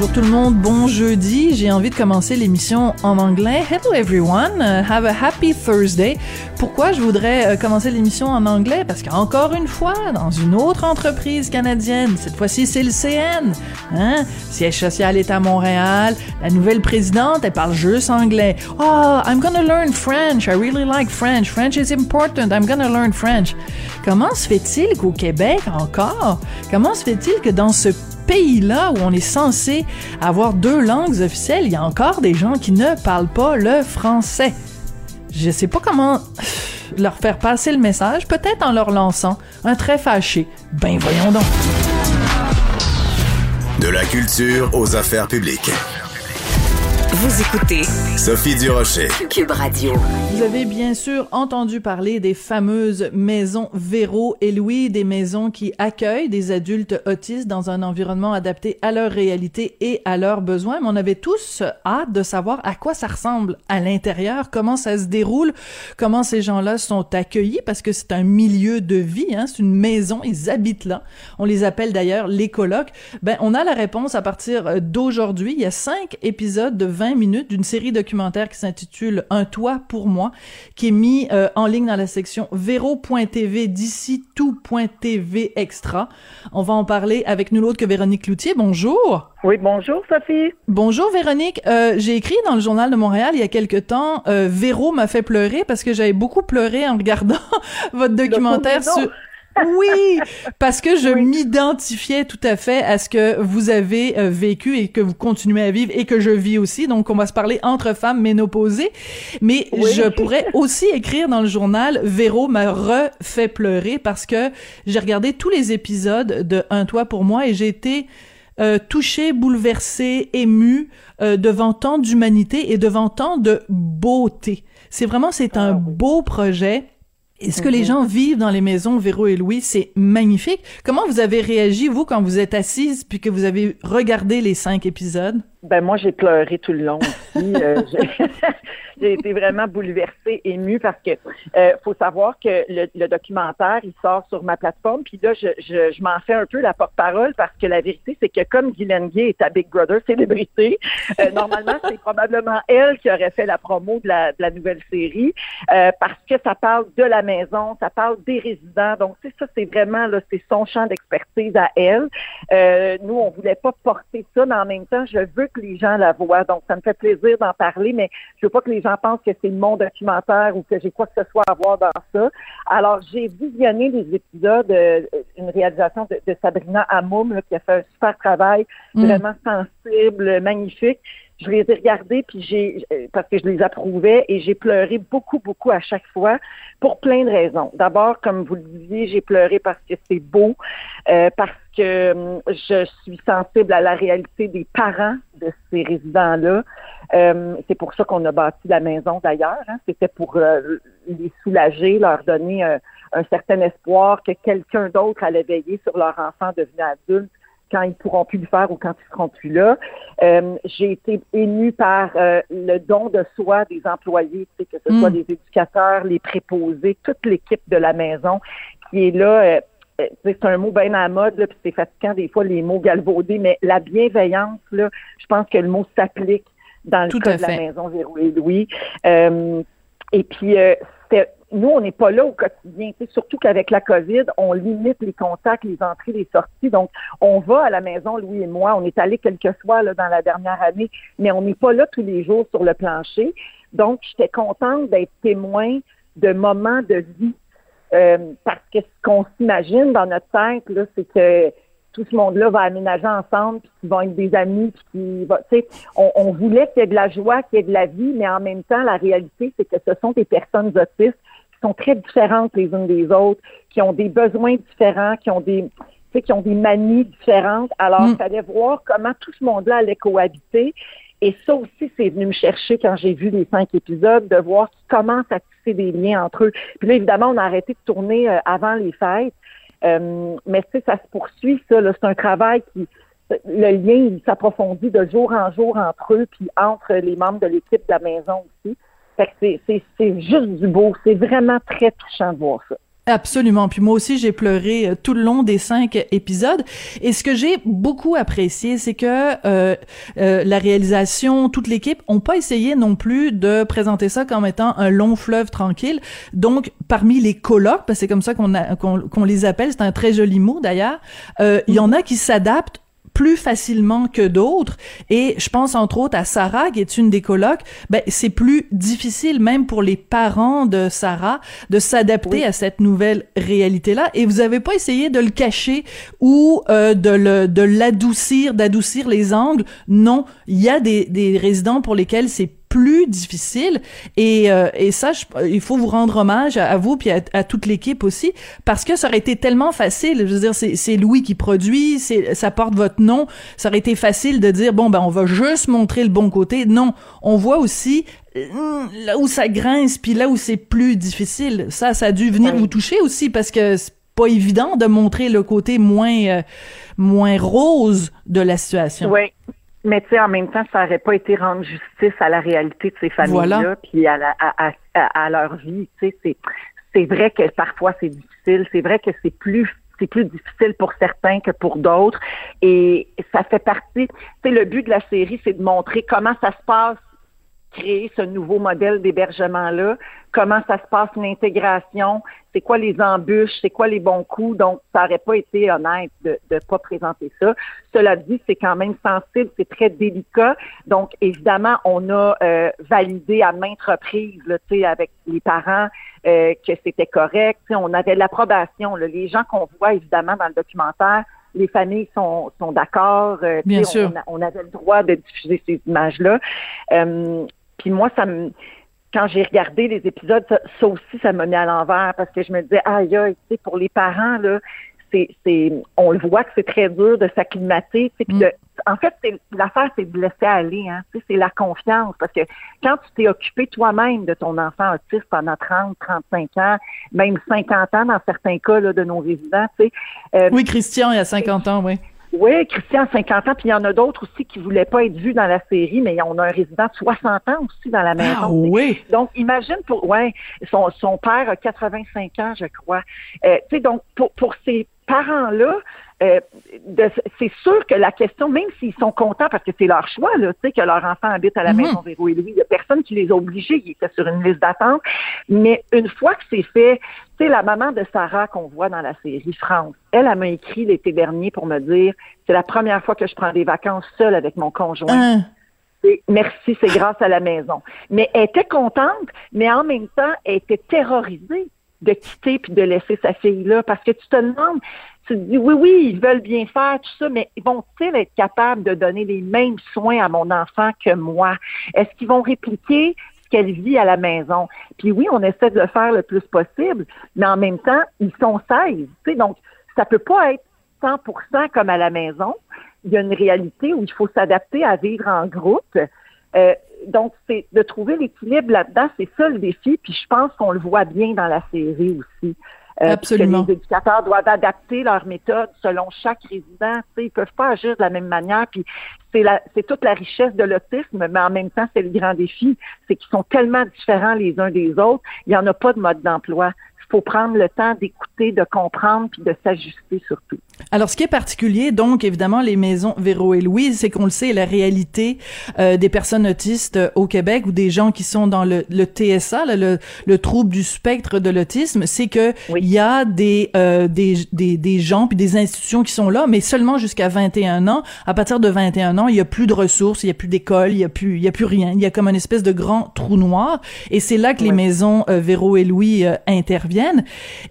Bonjour tout le monde, bon jeudi. J'ai envie de commencer l'émission en anglais. Hello everyone, uh, have a happy Thursday. Pourquoi je voudrais euh, commencer l'émission en anglais? Parce qu'encore une fois, dans une autre entreprise canadienne, cette fois-ci c'est le CN, hein? Siège social est à Montréal. La nouvelle présidente, elle parle juste anglais. Oh, I'm gonna learn French. I really like French. French is important. I'm gonna learn French. Comment se fait-il qu'au Québec encore, comment se fait-il que dans ce pays-là où on est censé avoir deux langues officielles, il y a encore des gens qui ne parlent pas le français. Je sais pas comment leur faire passer le message, peut-être en leur lançant un trait fâché. Ben voyons donc. De la culture aux affaires publiques. Vous écoutez Sophie Durocher. Cube Radio. Vous avez bien sûr entendu parler des fameuses maisons Véro et Louis, des maisons qui accueillent des adultes autistes dans un environnement adapté à leur réalité et à leurs besoins. Mais on avait tous hâte de savoir à quoi ça ressemble à l'intérieur, comment ça se déroule, comment ces gens-là sont accueillis, parce que c'est un milieu de vie, hein, c'est une maison, ils habitent là. On les appelle d'ailleurs les colocs. Ben, on a la réponse à partir d'aujourd'hui. Il y a cinq épisodes de 20 minutes d'une série documentaire qui s'intitule Un toit pour moi, qui est mis euh, en ligne dans la section vero.tv d'ici tout.tv extra. On va en parler avec nul autre que Véronique Cloutier. Bonjour. Oui, bonjour Sophie. Bonjour Véronique. Euh, j'ai écrit dans le journal de Montréal il y a quelque temps, euh, Véro m'a fait pleurer parce que j'avais beaucoup pleuré en regardant votre documentaire sur oui, parce que je m'identifiais tout à fait à ce que vous avez euh, vécu et que vous continuez à vivre et que je vis aussi. Donc, on va se parler entre femmes ménopausées. Mais je pourrais aussi écrire dans le journal, Véro m'a refait pleurer parce que j'ai regardé tous les épisodes de Un toit pour moi et j'ai été euh, touchée, bouleversée, émue euh, devant tant d'humanité et devant tant de beauté. C'est vraiment, c'est un beau projet. Et ce que les gens vivent dans les maisons Véro et Louis, c'est magnifique. Comment vous avez réagi, vous, quand vous êtes assise puis que vous avez regardé les cinq épisodes? Ben moi, j'ai pleuré tout le long aussi. Euh, j'ai été vraiment bouleversée, émue parce que euh, faut savoir que le, le, documentaire, il sort sur ma plateforme. Puis là, je, je, je m'en fais un peu la porte-parole parce que la vérité, c'est que comme Guylaine Gay est à Big Brother célébrité, euh, normalement, c'est probablement elle qui aurait fait la promo de la, de la nouvelle série euh, parce que ça parle de la maison, ça parle des résidents. Donc, c'est ça, c'est vraiment là, c'est son champ d'expertise à elle. Euh, nous, on voulait pas porter ça, mais en même temps, je veux que les gens la voient. Donc, ça me fait plaisir d'en parler, mais je veux pas que les gens pensent que c'est mon documentaire ou que j'ai quoi que ce soit à voir dans ça. Alors, j'ai visionné les épisodes, euh, une réalisation de, de Sabrina Hamoum, là, qui a fait un super travail, Mm. vraiment sensible, magnifique. Je les ai regardés puis j'ai parce que je les approuvais et j'ai pleuré beaucoup beaucoup à chaque fois pour plein de raisons. D'abord, comme vous le disiez, j'ai pleuré parce que c'est beau, euh, parce que hum, je suis sensible à la réalité des parents de ces résidents-là. Euh, c'est pour ça qu'on a bâti la maison d'ailleurs. Hein. C'était pour euh, les soulager, leur donner un certain espoir que quelqu'un d'autre allait veiller sur leur enfant devenu adulte quand ils pourront plus le faire ou quand ils seront plus là. Euh, j'ai été émue par euh, le don de soi des employés, tu sais, que ce Mm. soit les éducateurs, les préposés, toute l'équipe de la maison qui est là. euh, c'est un mot bien à la mode, là, puis c'est fatigant des fois les mots galvaudés, mais la bienveillance, là, je pense que le mot s'applique dans le Tout cas de la maison Véro et Louis. Et puis, c'était- nous, on n'est pas là au quotidien. Surtout qu'avec la COVID, on limite les contacts, les entrées, les sorties. Donc, on va à la maison, Louis et moi. On est allés quelques fois là, dans la dernière année, mais on n'est pas là tous les jours sur le plancher. Donc, j'étais contente d'être témoin de moments de vie. Euh, parce que ce qu'on s'imagine dans notre tête, là, c'est que tout ce monde-là va aménager ensemble, puis qu'ils vont être des amis, puis qu'ils sais, on, on voulait qu'il y ait de la joie, qu'il y ait de la vie, mais en même temps, la réalité, c'est que ce sont des personnes autistes sont très différentes les unes des autres, qui ont des besoins différents, qui ont des, tu sais, qui ont des manies différentes. Alors, il Mm. fallait voir comment tout ce monde-là allait cohabiter. Et ça aussi, c'est venu me chercher quand j'ai vu les cinq épisodes, de voir qu'ils commencent à tisser des liens entre eux. Puis là, évidemment, on a arrêté de tourner euh, avant les fêtes. mais tu sais, ça se poursuit, ça. C'est un travail qui le lien s'approfondit de jour en jour entre eux, puis entre les membres de l'équipe de la maison aussi. C'est juste du beau. C'est vraiment très touchant de voir ça. Absolument. Puis moi aussi, j'ai pleuré euh, tout le long des cinq épisodes. Et ce que j'ai beaucoup apprécié, c'est que euh, euh, la réalisation, toute l'équipe, ont pas essayé non plus de présenter ça comme étant un long fleuve tranquille. Donc, parmi les colocs, parce que c'est comme ça qu'on les appelle, c'est un très joli mot d'ailleurs, il y en a qui s'adaptent plus facilement que d'autres. Et je pense entre autres à Sarah, qui est une des colocs. Ben, c'est plus difficile même pour les parents de Sarah de s'adapter à cette nouvelle réalité-là. Et vous avez pas essayé de le cacher ou euh, de le de l'adoucir, d'adoucir les angles? Non, il y a des, des résidents pour lesquels c'est plus difficile. Et, euh, et ça il faut vous rendre hommage à, vous puis à, à toute l'équipe aussi parce que ça aurait été tellement facile. Je veux dire c'est, c'est Louis qui produit c'est ça porte votre nom. Ça aurait été facile de dire bon ben on va juste montrer le bon côté. Non on voit aussi euh, là où ça grince puis là où c'est plus difficile. Ça ça a dû venir vous toucher aussi parce que c'est pas évident de montrer le côté moins euh, moins rose de la situation. Oui mais tu sais, en même temps, ça n'aurait pas été rendre justice à la réalité de ces familles-là, puis à, la, à, à, à, leur vie. Tu sais, c'est, c'est vrai que parfois c'est difficile. C'est vrai que c'est plus c'est plus difficile pour certains que pour d'autres. Et ça fait partie. Tu sais, le but de la série, c'est de montrer comment ça se passe créer ce nouveau modèle d'hébergement-là, comment ça se passe l'intégration, c'est quoi les embûches, c'est quoi les bons coups? Donc, ça n'aurait pas été honnête de ne pas présenter ça. Cela dit, c'est quand même sensible, c'est très délicat. Donc, évidemment, on a euh, validé à maintes reprises, là, avec les parents, euh, que c'était correct. on avait l'approbation. Les gens qu'on voit, évidemment, dans le documentaire, les familles sont, sont d'accord. Euh, Bien sûr. On, avait le droit de diffuser ces images-là. Puis moi, ça me quand j'ai regardé les épisodes, ça, aussi, ça m'a mis à l'envers parce que je me disais, aïe, aïe, tu sais, pour les parents, là, c'est, c'est, on le voit que c'est très dur de s'acclimater. Mm. en fait, c'est, l'affaire, c'est de laisser aller. Hein, c'est la confiance. Parce que quand tu t'es occupé toi-même de ton enfant autiste pendant 30, 35 ans, même 50 ans dans certains cas là, de nos résidents, tu sais. Euh, oui, Christian, il y a 50 ans, oui. Oui, Christian, 50 ans, puis il y en a d'autres aussi qui voulaient pas être vus dans la série, mais on a un résident de 60 ans aussi dans la maison. Ah, oui. Donc, imagine pour, ouais, son, son père a 85 ans, je crois. Euh, tu sais, donc, pour, pour ces parents-là, euh, c'est sûr que la question, même s'ils sont contents parce que c'est leur choix, là, tu sais, que leur enfant habite à la mhm. maison Véro et Louis, il n'y a personne qui les a obligés, ils étaient sur une liste d'attente. Mais une fois que c'est fait, sais, la maman de Sarah qu'on voit dans la série France, elle, elle m'a écrit l'été dernier pour me dire, c'est la première fois que je prends des vacances seule avec mon conjoint. Hein? Merci, c'est grâce à la maison. Mais elle était contente, mais en même temps, elle était terrorisée de quitter puis de laisser sa fille là parce que tu te demandes tu te dis oui, oui, ils veulent bien faire, tout ça, mais vont-ils être capables de donner les mêmes soins à mon enfant que moi? Est-ce qu'ils vont répliquer qu'elle vit à la maison? Puis oui, on essaie de le faire le plus possible, mais en même temps, ils sont 16. Tu sais, donc, ça peut pas être 100% comme à la maison. Il y a une réalité où il faut s'adapter à vivre en groupe. Euh, donc, c'est de trouver l'équilibre là-dedans, c'est ça le défi. Puis je pense qu'on le voit bien dans la série aussi. Euh, Absolument. Que les éducateurs doivent adapter leur méthode selon chaque résident. Ils ils peuvent pas agir de la même manière. Puis c'est la, c'est toute la richesse de l'autisme, mais en même temps, c'est le grand défi. C'est qu'ils sont tellement différents les uns des autres. Il n'y en a pas de mode d'emploi faut prendre le temps d'écouter, de comprendre, puis de s'ajuster surtout. Alors, ce qui est particulier, donc, évidemment, les maisons Véro et Louise, c'est qu'on le sait, la réalité euh, des personnes autistes euh, au Québec ou des gens qui sont dans le, le TSA, le, le, trouble du spectre de l'autisme, c'est que il y a des, euh, des, des, des gens puis des institutions qui sont là, mais seulement jusqu'à 21 ans. À partir de 21 ans, il y a plus de ressources, il y a plus d'école, il y a plus, il y a plus rien. Il y a comme une espèce de grand trou noir. Et c'est là que les maisons Véro et Louis interviennent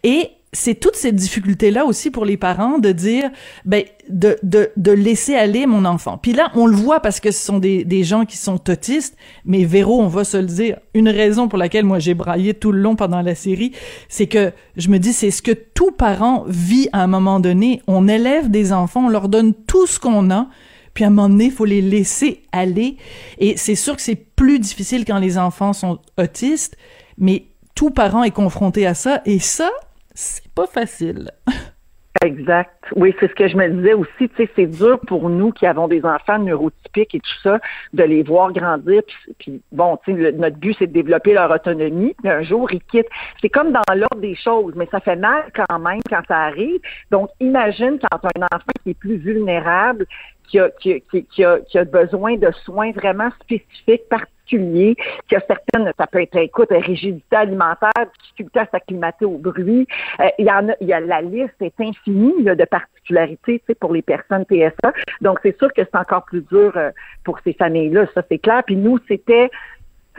et c'est toute cette difficulté-là aussi pour les parents de dire, ben, de, de, laisser aller mon enfant. Puis là, on le voit parce que ce sont des, des gens qui sont autistes, mais Véro, on va se le dire, une raison pour laquelle moi j'ai braillé tout le long pendant la série, c'est que je me dis, c'est ce que tout parent vit à un moment donné. On élève des enfants, on leur donne tout ce qu'on a, puis à un moment donné, il faut les laisser aller. Et c'est sûr que c'est plus difficile quand les enfants sont autistes, mais tout parent est confronté à ça, et ça, c'est pas facile. Exact. Oui, c'est ce que je me disais aussi. Tu sais, c'est dur pour nous qui avons des enfants neurotypiques et tout ça, de les voir grandir. Puis, bon, tu sais, notre but, c'est de développer leur autonomie. Puis un jour, ils quittent. C'est comme dans l'ordre des choses, mais ça fait mal quand même quand ça arrive. Donc, imagine quand un enfant qui est plus vulnérable, qui a, qui, a besoin de soins vraiment spécifiques, particuliers, qui a certaines, ça peut être, écoute, rigidité alimentaire, difficulté à s'acclimater au bruit. Euh, il y en a, il y a la liste est infinie de particularités, pour les personnes PSA. Donc, c'est sûr que c'est encore plus dur euh, pour ces familles-là, ça c'est clair. Puis nous, c'était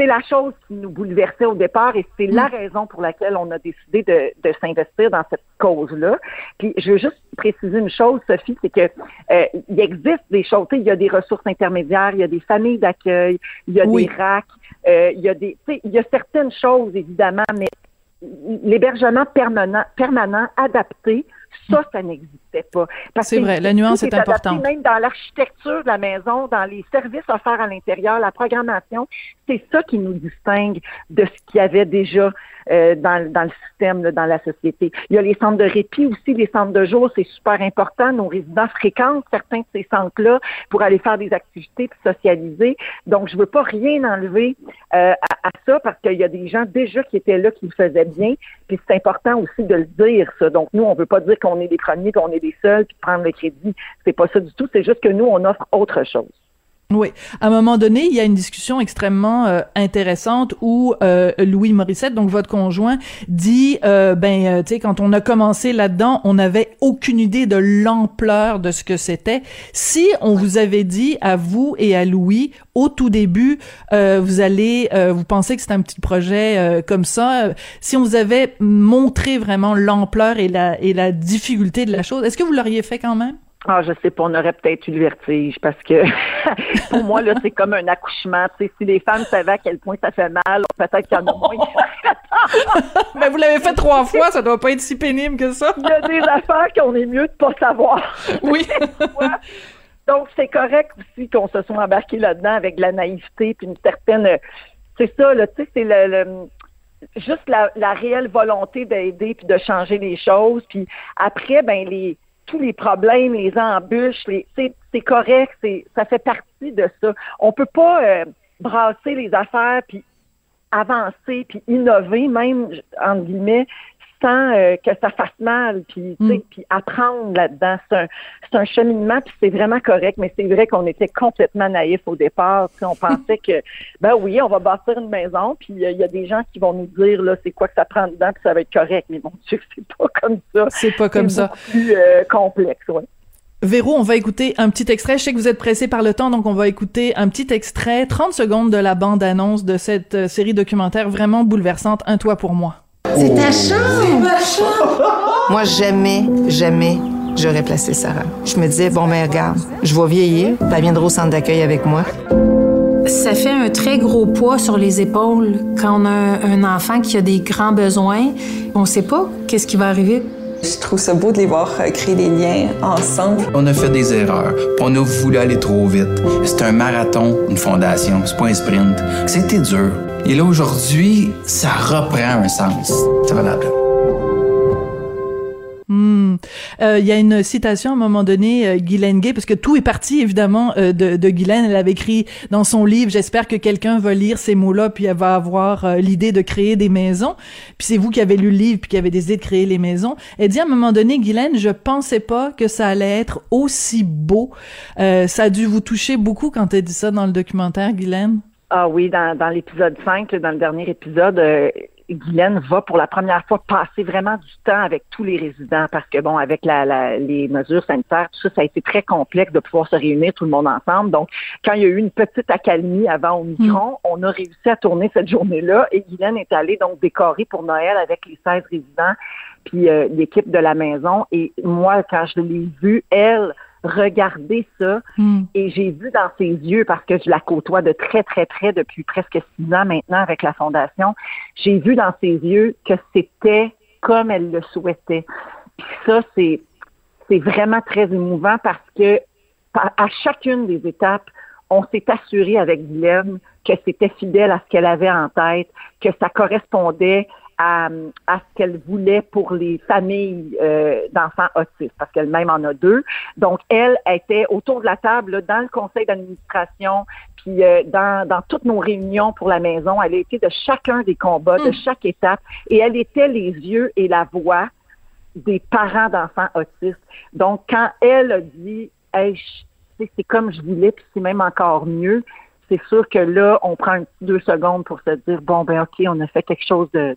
c'est la chose qui nous bouleversait au départ et c'est la mm. raison pour laquelle on a décidé de, de s'investir dans cette cause-là. Puis je veux juste préciser une chose, Sophie, c'est que euh, il existe des choses. Il y a des ressources intermédiaires, il y a des familles d'accueil, il y a des RAC, euh, il y a des, il y a certaines choses évidemment, mais l'hébergement permanent, permanent adapté ça, ça n'existait pas. C'est vrai, la nuance est, importante. Même dans l'architecture de la maison, dans les services offerts à l'intérieur, la programmation, c'est ça qui nous distingue de ce qu'il y avait déjà euh, dans, dans, le système, dans la société. Il y a les centres de répit aussi, les centres de jour, c'est super important. Nos résidents fréquentent certains de ces centres-là pour aller faire des activités puis socialiser. Donc, je veux pas rien enlever euh, à, à, ça parce qu'il y a des gens déjà qui étaient là qui le faisaient bien. Puis c'est important aussi de le dire, ça. Donc, nous, on veut pas dire qu'on est les premiers, qu'on est les seuls, puis prendre le crédit. C'est pas ça du tout. C'est juste que nous, on offre autre chose. Oui. À un moment donné, il y a une discussion extrêmement euh, intéressante où euh, Louis Morissette, donc votre conjoint, dit euh, ben euh, tu sais quand on a commencé là-dedans, on n'avait aucune idée de l'ampleur de ce que c'était. Si on vous avait dit à vous et à Louis au tout début, vous allez vous pensez que c'est un petit projet comme ça, si on vous avait montré vraiment l'ampleur et la et la difficulté de la chose, est-ce que vous l'auriez fait quand même? Ah, je sais pas, on aurait peut-être eu le vertige parce que pour moi, là, c'est comme un accouchement. Si les femmes savaient à quel point ça fait mal, peut-être qu'il y en a moins. Mais vous l'avez fait trois fois, ça doit pas être si pénible que ça. Il y a des affaires qu'on est mieux de pas savoir. Oui. Donc, c'est correct aussi qu'on se soit embarqué là-dedans avec de la naïveté puis une certaine. C'est ça, là, tu sais, c'est le, juste la, la réelle volonté d'aider puis de changer les choses. Puis après, ben les tous les problèmes, les embûches, c'est correct, ça fait partie de ça. On peut pas euh, brasser les affaires puis avancer puis innover même entre guillemets sans euh, que ça fasse mal, puis mm. puis apprendre là-dedans. C'est un, c'est un cheminement, puis c'est vraiment correct, mais c'est vrai qu'on était complètement naïfs au départ. on pensait que, ben oui, on va bâtir une maison, puis il y a des gens qui vont nous dire, là, c'est quoi que ça prend dedans, puis ça va être correct. Mais mon Dieu, c'est pas comme ça. C'est pas comme ça. C'est plus euh, complexe, oui. Véro, on va écouter un petit extrait. Je sais que vous êtes pressé par le temps, donc on va écouter un petit extrait, 30 secondes de la bande-annonce de cette euh, série documentaire vraiment bouleversante, Un toit pour moi. C'est ta chambre! Moi, jamais, jamais, j'aurais placé Sarah. Je me disais, bon, mais regarde, je vais vieillir, elle viendra au centre d'accueil avec moi. Ça fait un très gros poids sur les épaules quand on a un enfant qui a des grands besoins. On ne sait pas qu'est-ce qui va arriver. Je trouve ça beau de les voir créer des liens ensemble. On a fait des erreurs. On a voulu aller trop vite. C'est un marathon, une fondation. C'est pas un sprint. C'était dur. Et là, aujourd'hui, ça reprend un sens. Ça va la. Euh, il y a une citation à un moment donné, euh, Guylaine Gay, parce que tout est parti évidemment euh, de, de Guylaine. Elle avait écrit dans son livre, j'espère que quelqu'un va lire ces mots-là, puis elle va avoir l'idée de créer des maisons. Puis c'est vous qui avez lu le livre, puis qui avez décidé de créer les maisons. Elle dit à un moment donné, Guylaine, je pensais pas que ça allait être aussi beau. ça a dû vous toucher beaucoup quand elle dit ça dans le documentaire, Guylaine? Ah oui, dans, dans l'épisode 5, dans le dernier épisode, Guylaine va pour la première fois passer vraiment du temps avec tous les résidents parce que, bon, avec la, les mesures sanitaires, tout ça, ça a été très complexe de pouvoir se réunir tout le monde ensemble. Donc, quand il y a eu une petite accalmie avant au micron, mm. on a réussi à tourner cette journée-là et Guylaine est allée donc décorer pour Noël avec les 16 résidents puis euh, l'équipe de la maison. Et moi, quand je l'ai vue, elle, regarder ça hmm. et j'ai vu dans ses yeux, parce que je la côtoie de très, très près depuis presque six ans maintenant avec la Fondation, j'ai vu dans ses yeux que c'était comme elle le souhaitait. Puis ça, c'est, c'est vraiment très émouvant parce que à chacune des étapes, on s'est assuré avec Guylaine que c'était fidèle à ce qu'elle avait en tête, que ça correspondait à, à ce qu'elle voulait pour les familles euh, d'enfants autistes, parce qu'elle-même en a deux. Donc, elle était autour de la table dans le conseil d'administration, puis euh, dans, dans toutes nos réunions pour la maison. Elle a été de chacun des combats, de chaque étape, et elle était les yeux et la voix des parents d'enfants autistes. Donc, quand elle a dit, hey, c'est comme je voulais, puis c'est même encore mieux, c'est sûr que là, on prend deux secondes pour se dire, bon, ben ok, on a fait quelque chose de,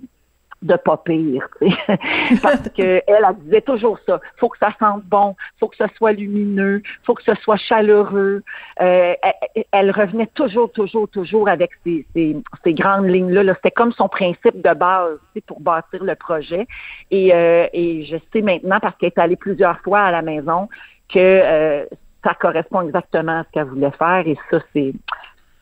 de pas pire, parce que elle, elle disait toujours ça. Faut que ça sente bon, faut que ce soit lumineux, faut que ce soit chaleureux. Euh, elle, revenait toujours, toujours, toujours avec ces, ces, ces grandes lignes-là. -là, C'était comme son principe de base pour bâtir le projet. Et, euh, et je sais maintenant, parce qu'elle est allée plusieurs fois à la maison, que euh, ça correspond exactement à ce qu'elle voulait faire. Et ça, c'est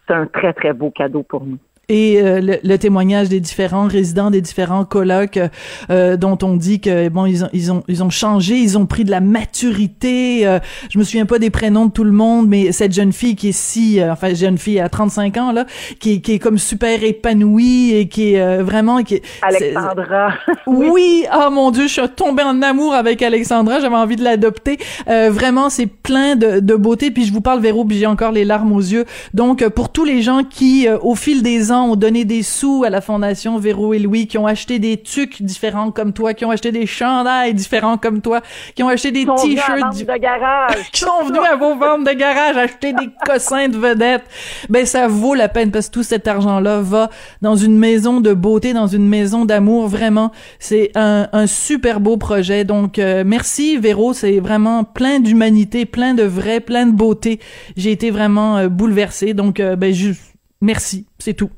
un très, très beau cadeau pour nous et euh, le, témoignage des différents résidents des différents colocs euh, dont on dit que bon ils ont ils ont ils ont changé ils ont pris de la maturité euh, je me souviens pas des prénoms de tout le monde mais cette jeune fille qui est si enfin jeune fille à 35 ans là qui, qui est comme super épanouie et qui est vraiment qui Alexandra. Oui. Ah oh, mon dieu je suis tombée en amour avec Alexandra j'avais envie de l'adopter. Vraiment c'est plein de, de beauté puis je vous parle Véro puis j'ai encore les larmes aux yeux. Donc pour tous les gens qui au fil des ans ont donné des sous à la Fondation Véro et Louis, qui ont acheté des tucs différents comme toi, qui ont acheté des chandails différents comme toi, qui ont acheté des t-shirts de garage. qui sont venus à vos ventes de garage acheter des cossins de vedettes. Ben, ça vaut la peine parce que tout cet argent-là va dans une maison de beauté, dans une maison d'amour. Vraiment, c'est un, un, super beau projet. Donc, euh, merci Véro. C'est vraiment plein d'humanité, plein de vrai, plein de beauté. J'ai été vraiment euh, bouleversée. Donc, euh, ben, juste, merci. C'est tout.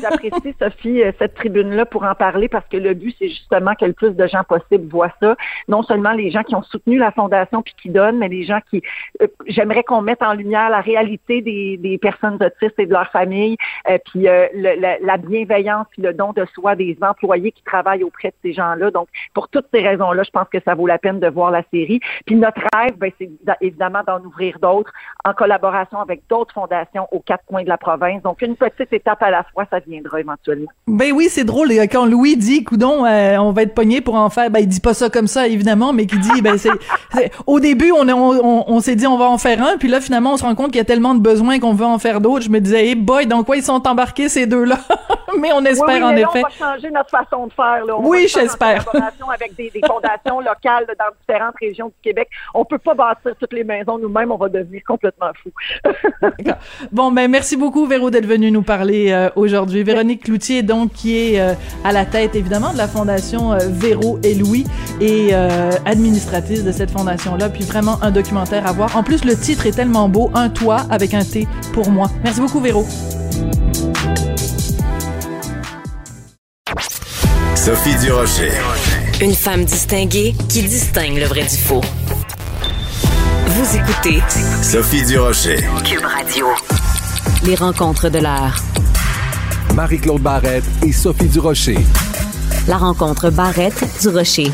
J'apprécie, Sophie, euh, cette tribune-là pour en parler parce que le but, c'est justement que le plus de gens possible voient ça. Non seulement les gens qui ont soutenu la Fondation puis qui donnent, mais les gens qui... Euh, j'aimerais qu'on mette en lumière la réalité des, des personnes autistes et de leurs familles, euh, puis la, bienveillance puis le don de soi des employés qui travaillent auprès de ces gens-là. Donc, pour toutes ces raisons-là, je pense que ça vaut la peine de voir la série. Puis notre rêve, ben, c'est évidemment d'en ouvrir d'autres en collaboration avec d'autres fondations aux quatre coins de la province. Donc, une petite étape à la fois ça viendra éventuellement. Ben oui, c'est drôle quand Louis dit coudon euh, on va être pogné pour en faire ben il dit pas ça comme ça évidemment mais qui dit ben c'est au début on, on, on, s'est dit on va en faire un puis là finalement on se rend compte qu'il y a tellement de besoins qu'on veut en faire d'autres. Je me disais hey boy donc quoi ils sont embarqués ces deux-là? Mais on espère en effet. on va changer notre façon de faire là. oui, j'espère. avec des, des fondations locales dans différentes régions du Québec. On peut pas bâtir toutes les maisons nous-mêmes, on va devenir complètement fou. bon ben merci beaucoup Véro d'être venu nous parler euh, aujourd'hui aujourd'hui. Véronique Cloutier, donc, qui est euh, à la tête, évidemment, de la Fondation euh, Véro et Louis et euh, administratrice de cette fondation-là. Puis vraiment un documentaire à voir. En plus, le titre est tellement beau, Un toit avec un T pour moi. Merci beaucoup, Véro. Sophie Durocher. Une femme distinguée qui distingue le vrai du faux. Vous écoutez Sophie Durocher. Cube Radio. Les rencontres de l'art. Marie-Claude Barrette et Sophie Durocher. La rencontre Barrette-Durocher.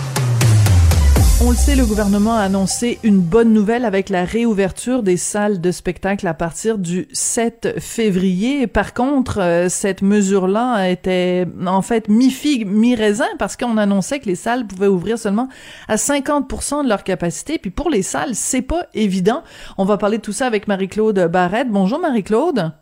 On le sait, le gouvernement a annoncé une bonne nouvelle avec la réouverture des salles de spectacle à partir du 7 février. Par contre, euh, cette mesure-là était en fait mi-figue, mi-raisin parce qu'on annonçait que les salles pouvaient ouvrir seulement à 50% de leur capacité. Puis pour les salles, c'est pas évident. On va parler de tout ça avec Marie-Claude Barrette. Bonjour Marie-Claude.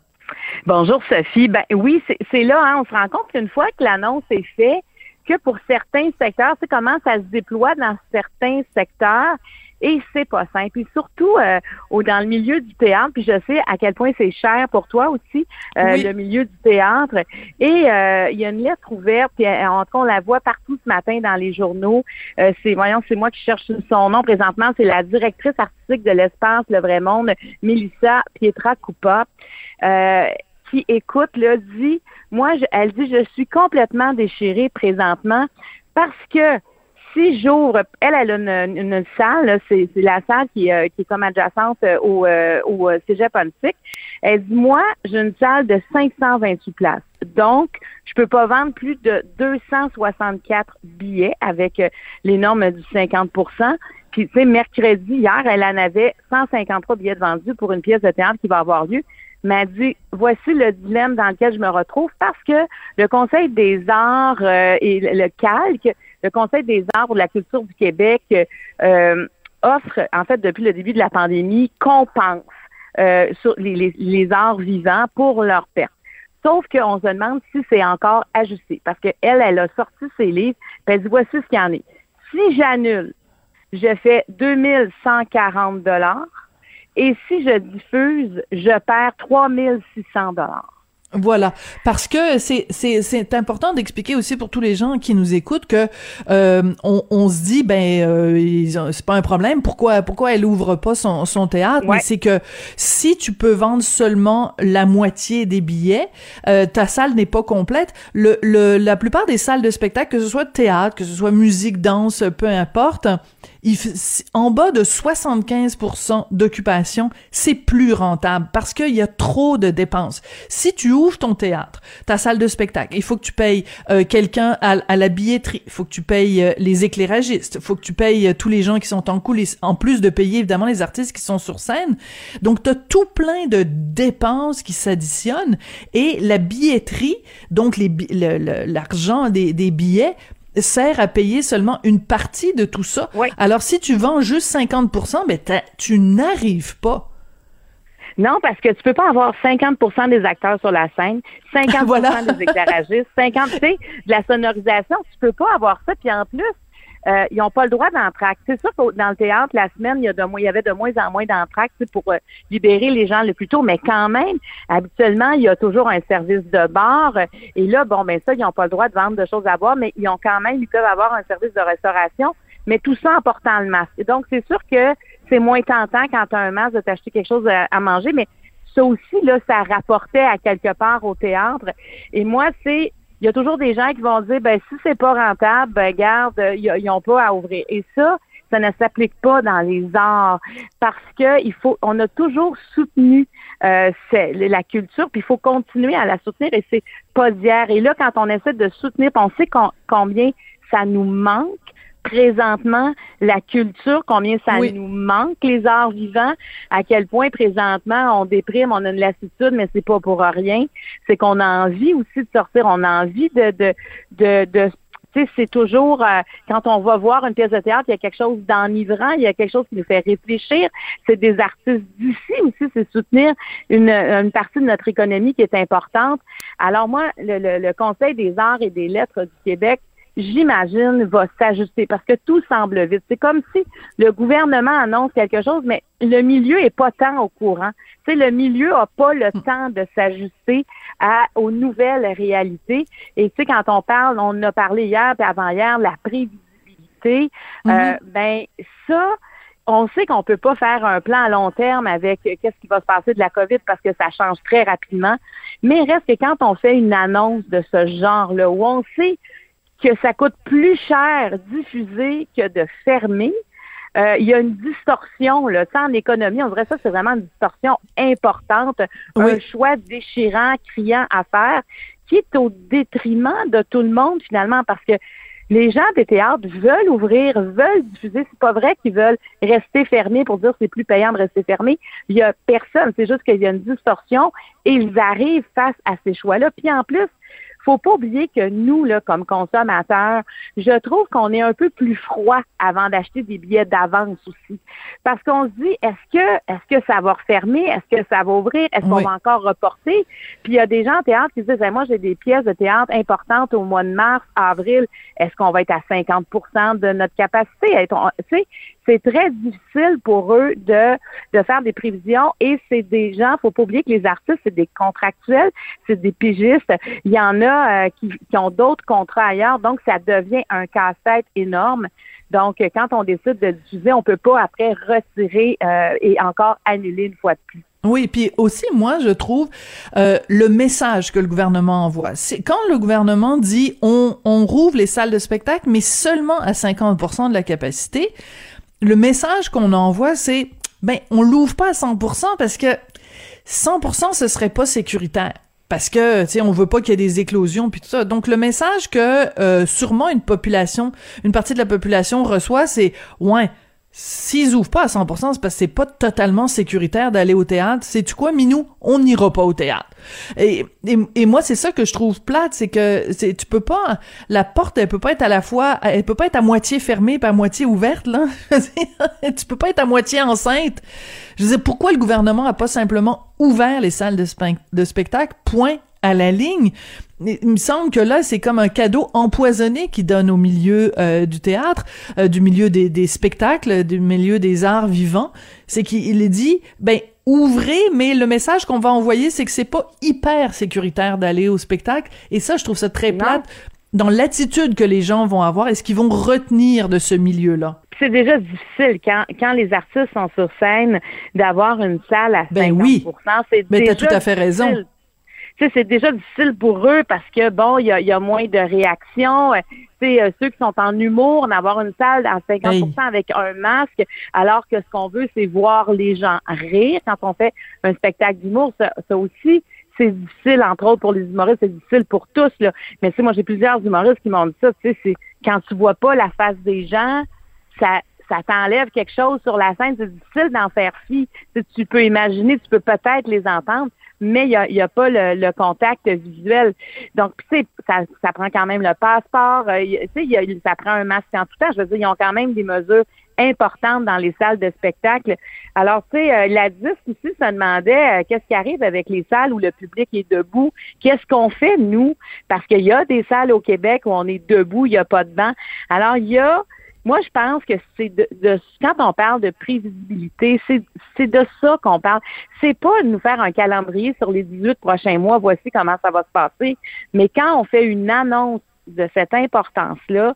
Bonjour Sophie. Ben oui, c'est là, hein, on se rend compte qu'une fois que l'annonce est faite, que pour certains secteurs, c'est comment ça se déploie dans certains secteurs et c'est pas simple. Puis surtout euh, dans le milieu du théâtre, puis je sais à quel point c'est cher pour toi aussi, euh, le milieu du théâtre. Et euh, il y a une lettre ouverte, puis en on la voit partout ce matin dans les journaux. c'est, voyons, c'est moi qui cherche son nom présentement, c'est la directrice artistique de l'espace Le Vrai Monde, Melissa Pietra Coupa. qui écoute, là, dit, moi, elle dit, je suis complètement déchirée présentement parce que si j'ouvre, elle, elle a une, salle, c'est la salle qui, euh, qui est comme adjacente euh, au, euh, au Cégep Elle dit, moi, j'ai une salle de 528 places. Donc, je peux pas vendre plus de 264 billets avec les normes du 50% Puis, tu sais, mercredi, hier, elle en avait 153 billets vendus pour une pièce de théâtre qui va avoir lieu. m'a dit voici le dilemme dans lequel je me retrouve parce que le Conseil des arts euh, et le calque, le Conseil des arts pour la culture du Québec euh, offre, en fait, depuis le début de la pandémie, compense euh, sur les, arts vivants pour leur perte. Sauf qu'on se demande si c'est encore ajusté parce qu'elle, elle a sorti ses livres, puis elle dit voici ce qu'il y en est. Si j'annule, je fais 2140 dollars et si je diffuse, je perds 3600 dollars. Voilà, parce que c'est c'est c'est important d'expliquer aussi pour tous les gens qui nous écoutent que euh, on, on se dit ben euh, c'est pas un problème. Pourquoi pourquoi elle ouvre pas son son théâtre? Mais c'est que si tu peux vendre seulement la moitié des billets euh, ta salle n'est pas complète. Le, le la plupart des salles de spectacle que ce soit théâtre que ce soit musique danse peu importe en bas de 75% d'occupation, c'est plus rentable parce qu'il y a trop de dépenses. Si tu ouvres ton théâtre, ta salle de spectacle, il faut que tu payes euh, quelqu'un à, la billetterie, il faut que tu payes euh, les éclairagistes, il faut que tu payes euh, tous les gens qui sont en coulisses, en plus de payer évidemment les artistes qui sont sur scène. Donc, tu as tout plein de dépenses qui s'additionnent et la billetterie, donc l'argent des, des billets, sert à payer seulement une partie de tout ça. Alors, si tu vends juste 50% ben, tu n'arrives pas. Non, parce que tu peux pas avoir 50% des acteurs sur la scène, 50% des éclairagistes, 50 de la sonorisation. Tu peux pas avoir ça. Puis en plus, euh, ils n'ont pas le droit d'entracte. C'est sûr que dans le théâtre, la semaine, il y, avait de moins en moins d'entracte pour euh, libérer les gens le plus tôt, mais quand même, habituellement, il y a toujours un service de bar. Et là, bon, ben ça, ils n'ont pas le droit de vendre de choses à boire, mais ils ont quand même, ils peuvent avoir un service de restauration, mais tout ça en portant le masque. Donc, c'est sûr que c'est moins tentant quand tu as un masque de t'acheter quelque chose à, manger, mais ça aussi, là, ça rapportait à quelque part au théâtre. Et moi, c'est il y a toujours des gens qui vont dire ben si c'est pas rentable, ben garde, ils n'ont pas à ouvrir. Et ça, ça ne s'applique pas dans les arts parce que a toujours soutenu euh, la culture, puis il faut continuer à la soutenir et c'est pas d'hier. Et là, quand on essaie de soutenir, on sait combien ça nous manque présentement la culture, combien ça nous manque, les arts vivants, à quel point présentement on déprime, on a une lassitude, mais c'est pas pour rien. C'est qu'on a envie aussi de sortir, on a envie de de de, de tu sais, c'est toujours euh, quand on va voir une pièce de théâtre, il y a quelque chose d'enivrant, il y a quelque chose qui nous fait réfléchir. C'est des artistes d'ici aussi, c'est soutenir une, une, partie de notre économie qui est importante. Alors moi, le, le Conseil des arts et des lettres du Québec j'imagine, va s'ajuster parce que tout semble vite. C'est comme si le gouvernement annonce quelque chose, mais le milieu est pas tant au courant. Tu sais, le milieu a pas le temps de s'ajuster à aux nouvelles réalités. Et tu sais, quand on parle, on a parlé hier et avant-hier, la prévisibilité, euh, mm-hmm. ben ça, on sait qu'on peut pas faire un plan à long terme avec qu'est-ce qui va se passer de la COVID parce que ça change très rapidement. Mais reste que quand on fait une annonce de ce genre-là, où on sait que ça coûte plus cher diffuser que de fermer. Euh, il y a une distorsion, là, en économie, on dirait ça, c'est vraiment une distorsion importante, un choix déchirant, criant à faire, qui est au détriment de tout le monde finalement, parce que les gens des théâtres veulent ouvrir, veulent diffuser. C'est pas vrai qu'ils veulent rester fermés pour dire c'est plus payant de rester fermé. Il y a personne. C'est juste qu'il y a une distorsion et ils arrivent face à ces choix-là. Puis en plus, faut pas oublier que nous, là, comme consommateurs, je trouve qu'on est un peu plus froid avant d'acheter des billets d'avance aussi. Parce qu'on se dit, est-ce que, est-ce que ça va refermer? Est-ce que ça va ouvrir? Est-ce qu'on va encore reporter? Puis il y a des gens en théâtre qui se disent, moi, j'ai des pièces de théâtre importantes au mois de mars, avril. Est-ce qu'on va être à 50% de notre capacité? C'est très difficile pour eux de, de faire des prévisions et c'est des gens, faut pas oublier que les artistes, c'est des contractuels, c'est des pigistes. Il y en a euh, qui, qui, ont d'autres contrats ailleurs, donc ça devient un casse-tête énorme. Donc, quand on décide de diffuser, on peut pas après retirer euh, et encore annuler une fois de plus. Oui, puis aussi moi je trouve euh, le message que le gouvernement envoie. C'est quand le gouvernement dit on on rouvre les salles de spectacle mais seulement à 50% de la capacité le message qu'on envoie, c'est ben on l'ouvre pas à 100% parce que 100% ce serait pas sécuritaire parce que tu sais on veut pas qu'il y ait des éclosions puis tout ça. Donc le message que euh, sûrement une population, une partie de la population reçoit, c'est ouais S'ils ouvrent pas à 100%, c'est parce que c'est pas totalement sécuritaire d'aller au théâtre. C'est tu quoi, Minou? On n'ira pas au théâtre. Et, et, moi, c'est ça que je trouve plate, c'est que c'est, tu peux pas, la porte, elle peut pas être à la fois, elle peut pas être à moitié fermée pas à moitié ouverte, là. tu peux pas être à moitié enceinte. Je veux dire, pourquoi le gouvernement a pas simplement ouvert les salles de, de spectacle, point à la ligne. Il me semble que là, c'est comme un cadeau empoisonné qui donne au milieu euh, du théâtre, euh, du milieu des, des, spectacles, du milieu des arts vivants. C'est qu'il dit, ben ouvrez, mais le message qu'on va envoyer, c'est que c'est pas hyper sécuritaire d'aller au spectacle. Et ça, je trouve ça très plate dans l'attitude que les gens vont avoir et ce qu'ils vont retenir de ce milieu-là? C'est déjà difficile quand, quand les artistes sont sur scène d'avoir une salle à 50 ben oui. C'est ben, t'as tout à fait raison c'est déjà difficile pour eux parce que bon, il y a, moins de réactions. C'est euh, ceux qui sont en humour, d'avoir une salle à 50% avec un masque, alors que ce qu'on veut, c'est voir les gens rire. Quand on fait un spectacle d'humour, ça, aussi, c'est difficile, entre autres pour les humoristes, c'est difficile pour tous. Là. Mais tu sais, moi, j'ai plusieurs humoristes qui m'ont dit ça. Tu sais, c'est quand tu vois pas la face des gens, ça ça t'enlève quelque chose sur la scène. C'est difficile d'en faire fi. tu peux imaginer, tu peux peut-être les entendre, mais il n'y a, a, pas le, contact visuel. Donc, tu sais, ça, prend quand même le passeport. Euh, tu sais, ça prend un masque en tout temps. Je veux dire, ils ont quand même des mesures importantes dans les salles de spectacle. Alors, tu sais, euh, la DIS aussi se demandait euh, qu'est-ce qui arrive avec les salles où le public est debout? Qu'est-ce qu'on fait, nous? Parce qu'il y a des salles au Québec où on est debout, il n'y a pas de banc. Alors, il y a moi, je pense que c'est de, quand on parle de prévisibilité, c'est de ça qu'on parle. C'est pas de nous faire un calendrier sur les 18 prochains mois, voici comment ça va se passer, mais quand on fait une annonce de cette importance-là,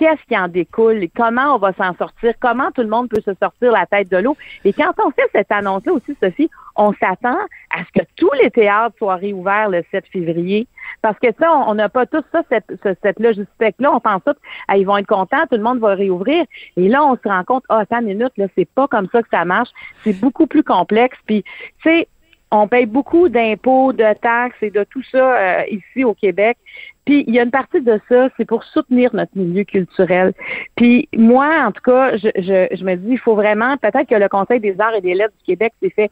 qu'est-ce qui en découle, comment on va s'en sortir, comment tout le monde peut se sortir la tête de l'eau? Et quand on fait cette annonce-là aussi, Sophie, on s'attend à ce que tous les théâtres soient réouverts le 7 février. Parce que ça, on n'a pas tous ça, cette, logistique-là. On pense tous, ah, ils vont être contents, tout le monde va réouvrir. Et là, on se rend compte, ah, attends une minute, là, c'est pas comme ça que ça marche. C'est beaucoup plus complexe. Puis, tu sais, on paye beaucoup d'impôts, de taxes et de tout ça euh, ici au Québec. Puis il y a une partie de ça, c'est pour soutenir notre milieu culturel. Puis moi, en tout cas, je, me dis, il faut vraiment, peut-être que le Conseil des arts et des lettres du Québec s'est fait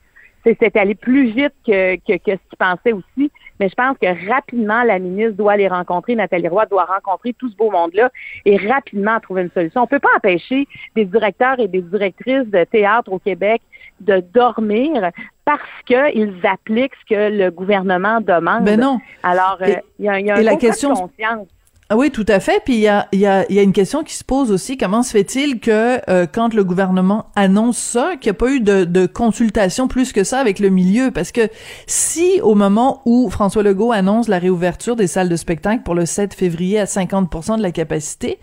c'est allé plus vite que, que, que ce qu'ils pensaient aussi. Mais je pense que rapidement, la ministre doit les rencontrer, Nathalie Roy doit rencontrer tout ce beau monde-là et rapidement trouver une solution. On peut pas empêcher des directeurs et des directrices de théâtre au Québec de dormir parce qu'ils appliquent ce que le gouvernement demande. Ben non. Alors, euh, il y a, y a un la question, de conscience. Ah oui, tout à fait. Puis il y a, y, a, y a une question qui se pose aussi. Comment se fait-il que euh, quand le gouvernement annonce ça, qu'il n'y a pas eu de, de, consultation plus que ça avec le milieu? Parce que si au moment où François Legault annonce la réouverture des salles de spectacle pour le 7 février à 50 de la capacité,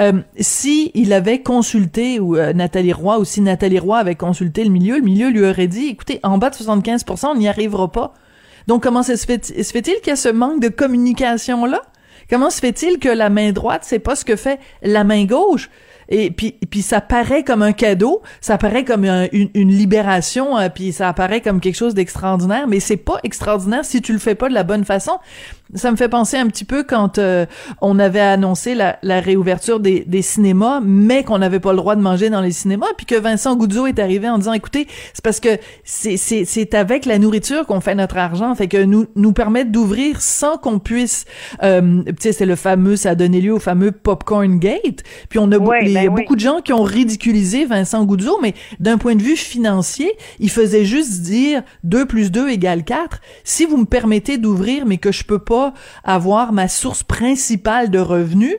euh, si il avait consulté, ou euh, Nathalie Roy, ou si Nathalie Roy avait consulté le milieu, le milieu lui aurait dit, écoutez, en bas de 75% on n'y arrivera pas. Donc comment se fait-il fait qu'il y a ce manque de communication-là? Comment se fait-il que la main droite, c'est pas ce que fait la main gauche? Et puis puis ça paraît comme un cadeau, ça paraît comme une, une, libération, euh, puis ça apparaît comme quelque chose d'extraordinaire, mais c'est pas extraordinaire si tu le fais pas de la bonne façon. Ça me fait penser un petit peu quand euh, on avait annoncé la, la réouverture des, des, cinémas, mais qu'on n'avait pas le droit de manger dans les cinémas, puis que Vincent Goudzo est arrivé en disant, écoutez, c'est parce que c'est, c'est, c'est avec la nourriture qu'on fait notre argent, fait que nous nous permettre d'ouvrir sans qu'on puisse, euh, tu sais, c'est le fameux, ça a donné lieu au fameux popcorn gate, puis on a il y a ben beaucoup de gens qui ont ridiculisé Vincent Goudzo, mais d'un point de vue financier, il faisait juste dire 2 plus 2 égale 4. Si vous me permettez d'ouvrir, mais que je peux pas avoir ma source principale de revenus,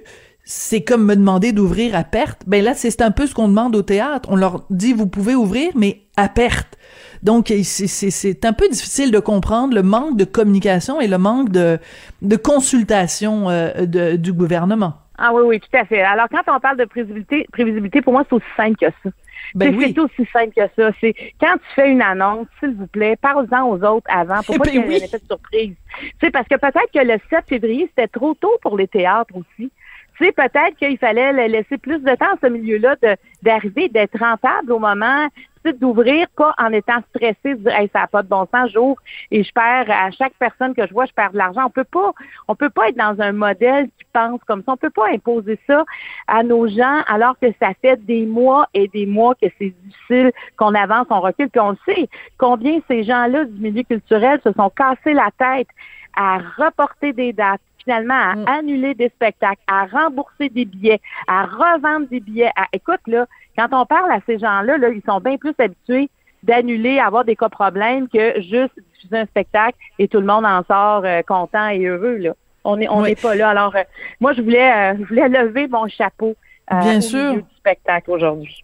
c'est comme me demander d'ouvrir à perte. Ben là, c'est un peu ce qu'on demande au théâtre. On leur dit, vous pouvez ouvrir, mais à perte. Donc, c'est un peu difficile de comprendre le manque de communication et le manque de, de consultation euh, de, du gouvernement. Ah oui, oui, tout à fait. Alors, quand on parle de prévisibilité, prévisibilité pour moi, c'est aussi simple que ça. Ben c'est aussi simple que ça. C'est quand tu fais une annonce, s'il vous plaît, parle-en aux autres avant pour pas ben qu'il y ait un effet de surprise. sais, parce que peut-être que le 7 février, c'était trop tôt pour les théâtres aussi. Tu sais, peut-être qu'il fallait laisser plus de temps à ce milieu-là d'arriver, d'être rentable au moment. D'ouvrir, pas en étant stressé, de dire, ça n'a pas de bon sens, j'ouvre et je perds, à chaque personne que je vois, je perds de l'argent. On peut pas, on peut pas être dans un modèle qui pense comme ça. On peut pas imposer ça à nos gens alors que ça fait des mois et des mois que c'est difficile, qu'on avance, on recule, puis on le sait. Combien ces gens-là du milieu culturel se sont cassés la tête à reporter des dates, finalement à Mm. annuler des spectacles, à rembourser des billets, à revendre des billets. À, écoute, là, quand on parle à ces gens-là, là, ils sont bien plus habitués d'annuler, avoir des cas problèmes que juste diffuser un spectacle et tout le monde en sort euh, content et heureux. Là. On n'est on Oui. pas là. Alors, euh, moi, je voulais, euh, je voulais lever mon chapeau Bien au sûr. milieu du spectacle aujourd'hui.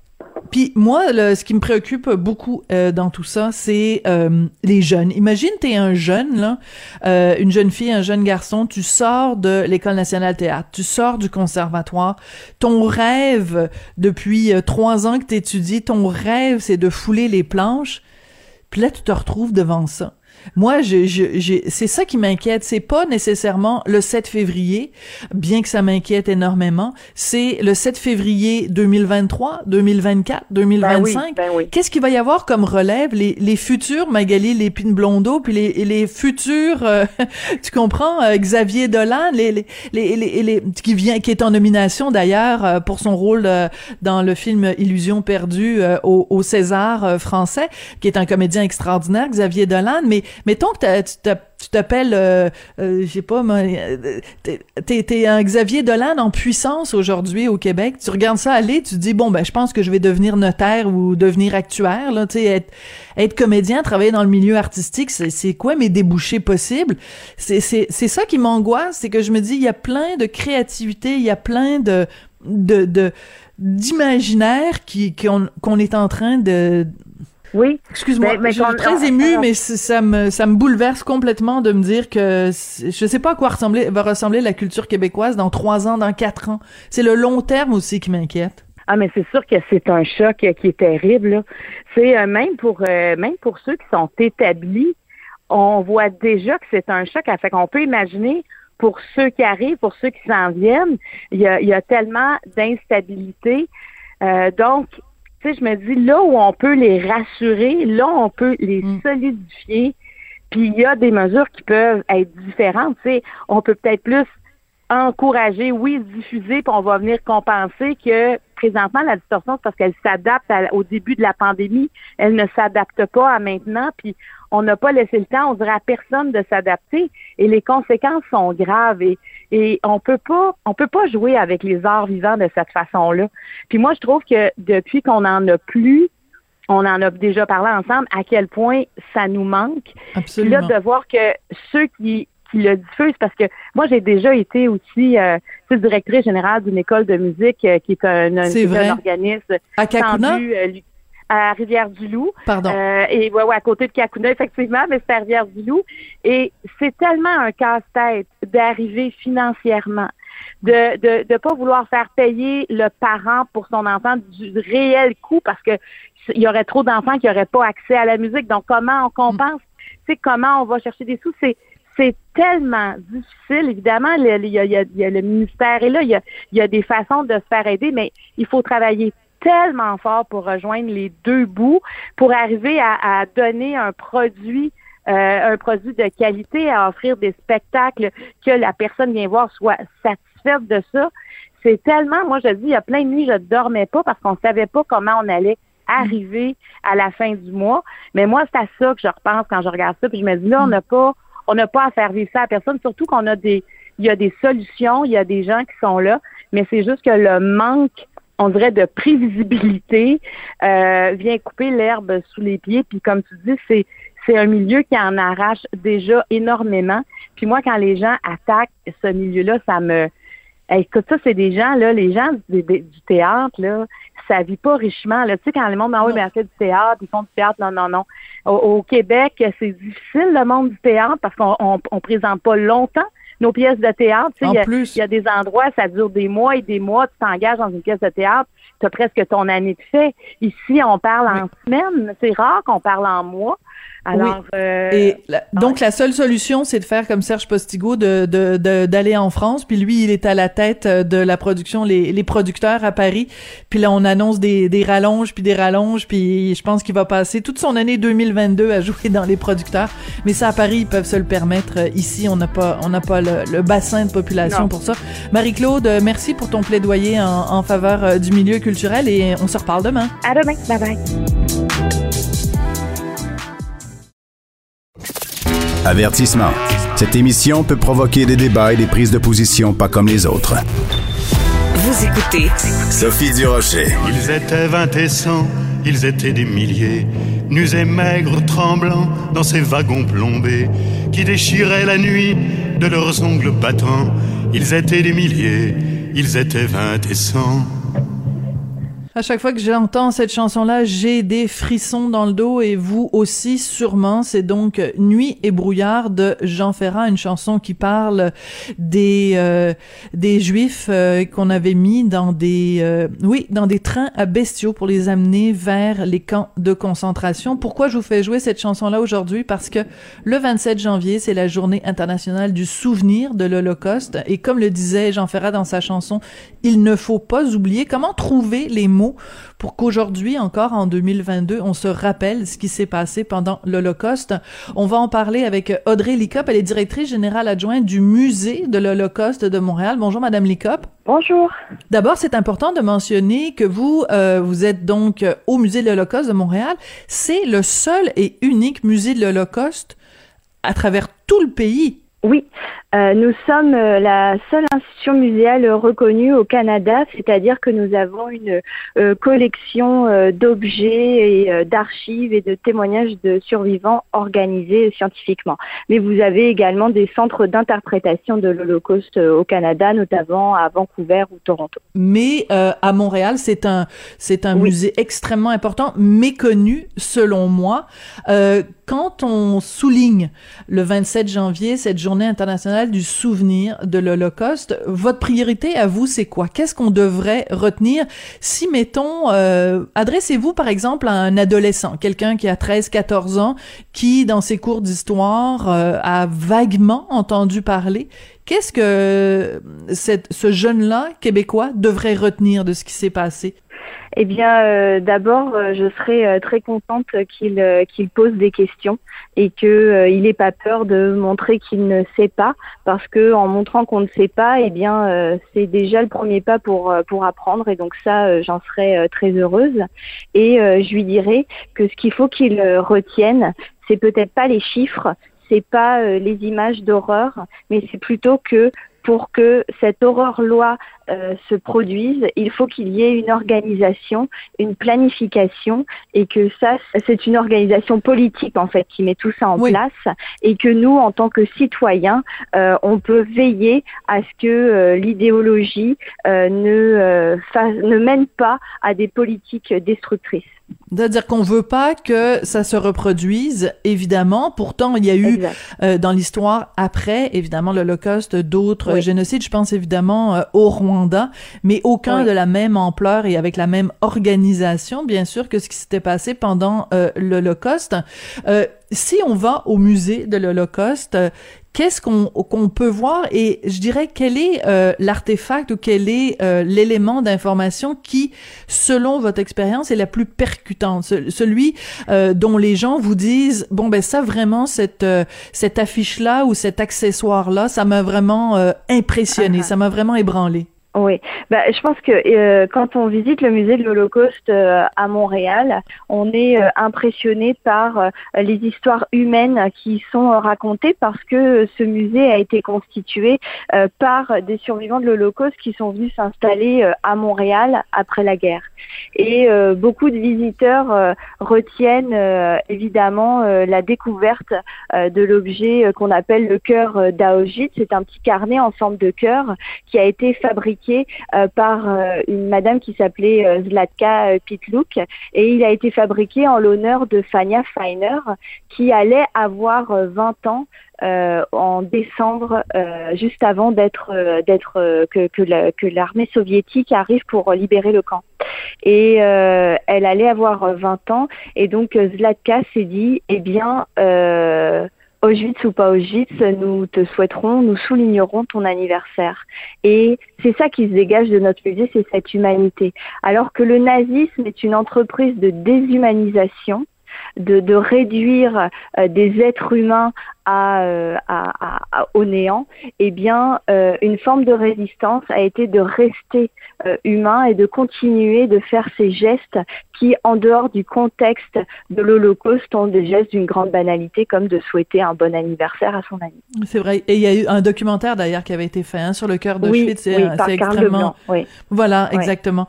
Puis moi, ce qui me préoccupe beaucoup euh, dans tout ça, c'est euh, les jeunes. Imagine, t'es un jeune, là, euh, une jeune fille, un jeune garçon, tu sors de l'École nationale théâtre, tu sors du conservatoire, ton rêve, depuis trois ans que t'étudies, ton rêve, c'est de fouler les planches, puis là, tu te retrouves devant ça. Moi, je, je, c'est ça qui m'inquiète. C'est pas nécessairement le 7 février, bien que ça m'inquiète énormément. C'est le 7 février 2023, 2024, 2025. ben oui. Qu'est-ce qu'il va y avoir comme relève? Les, les futurs Magali Lépine Blondeau, puis les, les futurs, euh, tu comprends, euh, Xavier Dolan, les, les, les, les, les- qui vient, qui est en nomination d'ailleurs euh, pour son rôle euh, dans le film Illusion perdue euh, au, au César français, qui est un comédien extraordinaire, Xavier Dolan. Mais mettons que tu t'appelles, euh, euh, je sais pas, euh, t'es- t'es un Xavier Dolan en puissance aujourd'hui au Québec. Tu regardes ça aller, tu dis bon ben je pense que je vais devenir notaire ou devenir actuaire là, tu sais être être comédien, travailler dans le milieu artistique, c'est quoi mes débouchés possibles? C'est c'est c'est ça qui m'angoisse, c'est que je me dis il y a plein de créativité, il y a plein de de d'imaginaire qui qu'on qu'on est en train de Oui. Excuse-moi, Mais- mais je suis très on- émue, on- mais ça me ça me bouleverse complètement de me dire que je sais pas à quoi ressembler, va ressembler la culture québécoise dans trois ans, dans quatre ans. C'est le long terme aussi qui m'inquiète. Ah, mais c'est sûr que c'est un choc qui est terrible. C'est euh, même pour euh, même pour ceux qui sont établis, on voit déjà que c'est un choc. Fait qu'on peut imaginer pour ceux qui arrivent, pour ceux qui s'en viennent, il y a, il y a tellement d'instabilité. Euh, donc, tu sais, je me dis là où on peut les rassurer, là où on peut les solidifier. Puis il y a des mesures qui peuvent être différentes. Tu sais, on peut peut-être plus encourager, oui, diffuser, puis on va venir compenser que présentement, la distorsion, c'est parce qu'elle s'adapte au début de la pandémie. Elle ne s'adapte pas à maintenant, puis on n'a pas laissé le temps, on dirait à personne de s'adapter. Et les conséquences sont graves. Et, et on peut pas, on peut pas jouer avec les arts vivants de cette façon-là. Puis moi, je trouve que depuis qu'on en a plus, on en a déjà parlé ensemble, à quel point ça nous manque. Absolument. Puis là, de voir que ceux qui, qui le diffusent, parce que moi, j'ai déjà été aussi euh, directrice générale d'une école de musique euh, qui est un, un, C'est est un organisme À Kakuna? euh, à Rivière-du-Loup. Pardon. Euh, et ouais, ouais, à côté de Kakuna, effectivement, mais c'est à Rivière-du-Loup. Et c'est tellement un casse-tête d'arriver financièrement, de de de pas vouloir faire payer le parent pour son enfant du réel coût parce que il y aurait trop d'enfants qui n'auraient pas accès à la musique. Donc comment on compense? Tu sais comment on va chercher des sous? C'est c'est tellement difficile. Évidemment, il y, a, il y a- il y a le ministère est là, il y a, il y a des façons de se faire aider, mais il faut travailler tellement fort pour rejoindre les deux bouts, pour arriver à, à donner un produit euh, un produit de qualité, à offrir des spectacles que la personne vient voir soit satisfaite de ça. C'est tellement, moi je dis, il y a plein de nuits, je ne dormais pas parce qu'on savait pas comment on allait arriver à la fin du mois. Mais moi, c'est à ça que je repense quand je regarde ça. Puis je me dis là, on n'a pas, on n'a pas à faire vivre ça à personne, surtout qu'on a des, il y a des solutions, il y a des gens qui sont là, mais c'est juste que le manque, on dirait, de prévisibilité euh, vient couper l'herbe sous les pieds. Puis comme tu dis, c'est c'est un milieu qui en arrache déjà énormément. Puis moi, quand les gens attaquent ce milieu-là, ça me Hey, écoute, ça, c'est des gens, là, les gens du, du- du théâtre, là, ça vit pas richement. Là. Tu sais, quand les monde, ah oui, mais elle fait du théâtre, ils font du théâtre, non, non, non. Au, au Québec, c'est difficile, le monde du théâtre, parce qu'on on, on présente pas longtemps nos pièces de théâtre. Tu sais, En il y a- plus. il y a des endroits, ça dure des mois et des mois, tu t'engages dans une pièce de théâtre, tu as presque ton année de fait. Ici, on parle en semaine. C'est rare qu'on parle en mois. Alors, oui. Et donc la seule solution, c'est de faire comme Serge Postigo, de d'aller de, en France. Puis lui, il est à la tête de la production, les, les producteurs à Paris. Puis là, on annonce des, des rallonges, puis des rallonges. Puis je pense qu'il va passer toute son année 2022 à jouer dans les producteurs. Mais ça, à Paris, ils peuvent se le permettre. Ici, on n'a pas on n'a pas le, bassin de population pour ça. Marie-Claude, merci pour ton plaidoyer en, en faveur du milieu culturel et on se reparle demain. À demain. Bye bye. Avertissement. Cette émission peut provoquer des débats et des prises de position pas comme les autres. Vous écoutez Sophie Durocher. Ils étaient vingt et cent, ils étaient des milliers, nus et maigres, tremblants dans ces wagons plombés qui déchiraient la nuit de leurs ongles battants. Ils étaient des milliers, ils étaient vingt et cent. À chaque fois que j'entends cette chanson-là, j'ai des frissons dans le dos et vous aussi sûrement. C'est donc Nuit et brouillard de Jean Ferrat, une chanson qui parle des euh, des juifs euh, qu'on avait mis dans des euh, oui dans des trains à bestiaux pour les amener vers les camps de concentration. Pourquoi je vous fais jouer cette chanson-là aujourd'hui? Parce que le 27 janvier, c'est la journée internationale du souvenir de l'Holocauste et comme le disait Jean Ferrat dans sa chanson, il ne faut pas oublier comment trouver les mots pour qu'aujourd'hui encore en 2022 on se rappelle ce qui s'est passé pendant l'Holocauste. On va en parler avec Audrey Licop, elle est directrice générale adjointe du musée de l'Holocauste de Montréal. Bonjour madame Licop. Bonjour. D'abord, c'est important de mentionner que vous euh, vous êtes donc au musée de l'Holocauste de Montréal. C'est le seul et unique musée de l'Holocauste à travers tout le pays. Oui, euh, nous sommes euh, la seule institution muséale reconnue au Canada, c'est-à-dire que nous avons une euh, collection euh, d'objets et d'archives et de témoignages de survivants organisés scientifiquement. Mais vous avez également des centres d'interprétation de l'Holocauste au Canada, notamment à Vancouver ou Toronto. Mais à Montréal, c'est un c'est un oui. musée extrêmement important, méconnu selon moi. quand on souligne le 27 janvier cette journée internationale du souvenir de l'Holocauste. Votre priorité à vous, c'est quoi? Qu'est-ce qu'on devrait retenir? Si, mettons, euh, adressez-vous par exemple à un adolescent, quelqu'un qui a 13, 14 ans, qui, dans ses cours d'histoire, euh, a vaguement entendu parler. Qu'est-ce que cette, ce jeune-là, québécois, devrait retenir de ce qui s'est passé? Eh bien, euh, d'abord, euh, je serais euh, très contente qu'il qu'il pose des questions et que euh, il n'ait pas peur de montrer qu'il ne sait pas, parce que en montrant qu'on ne sait pas, eh bien, c'est déjà le premier pas pour pour apprendre. Et donc ça, j'en serais très heureuse. Et je lui dirais que ce qu'il faut qu'il retienne, c'est peut-être pas les chiffres, c'est pas les images d'horreur, mais c'est plutôt que pour que cette horreur-loi euh, se produise, il faut qu'il y ait une organisation, une planification, et que ça, c'est une organisation politique en fait qui met tout ça en oui. place, et que nous, en tant que citoyens, euh, on peut veiller à ce que euh, l'idéologie euh, ne, ne mène pas à des politiques destructrices. C'est-à-dire qu'on veut pas que ça se reproduise, évidemment. Pourtant, il y a eu euh, dans l'histoire après, évidemment, l'Holocauste, d'autres oui. génocides. Je pense évidemment euh, au Rwanda, mais aucun oui. de la même ampleur et avec la même organisation, bien sûr, que ce qui s'était passé pendant euh, l'Holocauste. Si on va au musée de l'Holocauste, qu'est-ce qu'on peut voir? Et je dirais quel est euh, l'artefact ou quel est euh, l'élément d'information qui, selon votre expérience, est la plus percutante, celui euh, dont les gens vous disent bon ben ça vraiment cette euh, cette affiche là ou cet accessoire là, ça m'a vraiment euh, impressionné, uh -huh. ça m'a vraiment ébranlé. Oui, bah, je pense que euh, quand on visite le musée de l'Holocauste euh, à Montréal, on est euh, impressionné par euh, les histoires humaines qui sont racontées parce que ce musée a été constitué euh, par des survivants de l'Holocauste qui sont venus s'installer euh, à Montréal après la guerre. Et beaucoup de visiteurs retiennent évidemment la découverte de l'objet qu'on appelle le cœur d'Aojit. C'est un petit carnet en forme de cœur qui a été fabriqué fabriqué par une madame qui s'appelait Zlatka Pitluk et il a été fabriqué en l'honneur de Fania Feiner qui allait avoir 20 ans euh, en décembre, euh, juste avant d'être d'être que l'armée soviétique arrive pour libérer le camp. Et elle allait avoir 20 ans et donc Zlatka s'est dit eh bien Auschwitz ou pas Auschwitz, nous te souhaiterons, nous soulignerons ton anniversaire. Et c'est ça qui se dégage de notre musée, c'est cette humanité. Alors que le nazisme est une entreprise de déshumanisation, de, réduire euh, des êtres humains euh, à, au néant, eh bien, euh, une forme de résistance a été de rester humain et de continuer de faire ces gestes qui, en dehors du contexte de l'Holocauste, ont des gestes d'une grande banalité, comme de souhaiter un bon anniversaire à son ami. C'est vrai. Et il y a eu un documentaire d'ailleurs qui avait été fait hein, sur le cœur de oui, C'est oui, extrêmement. oui. Voilà, exactement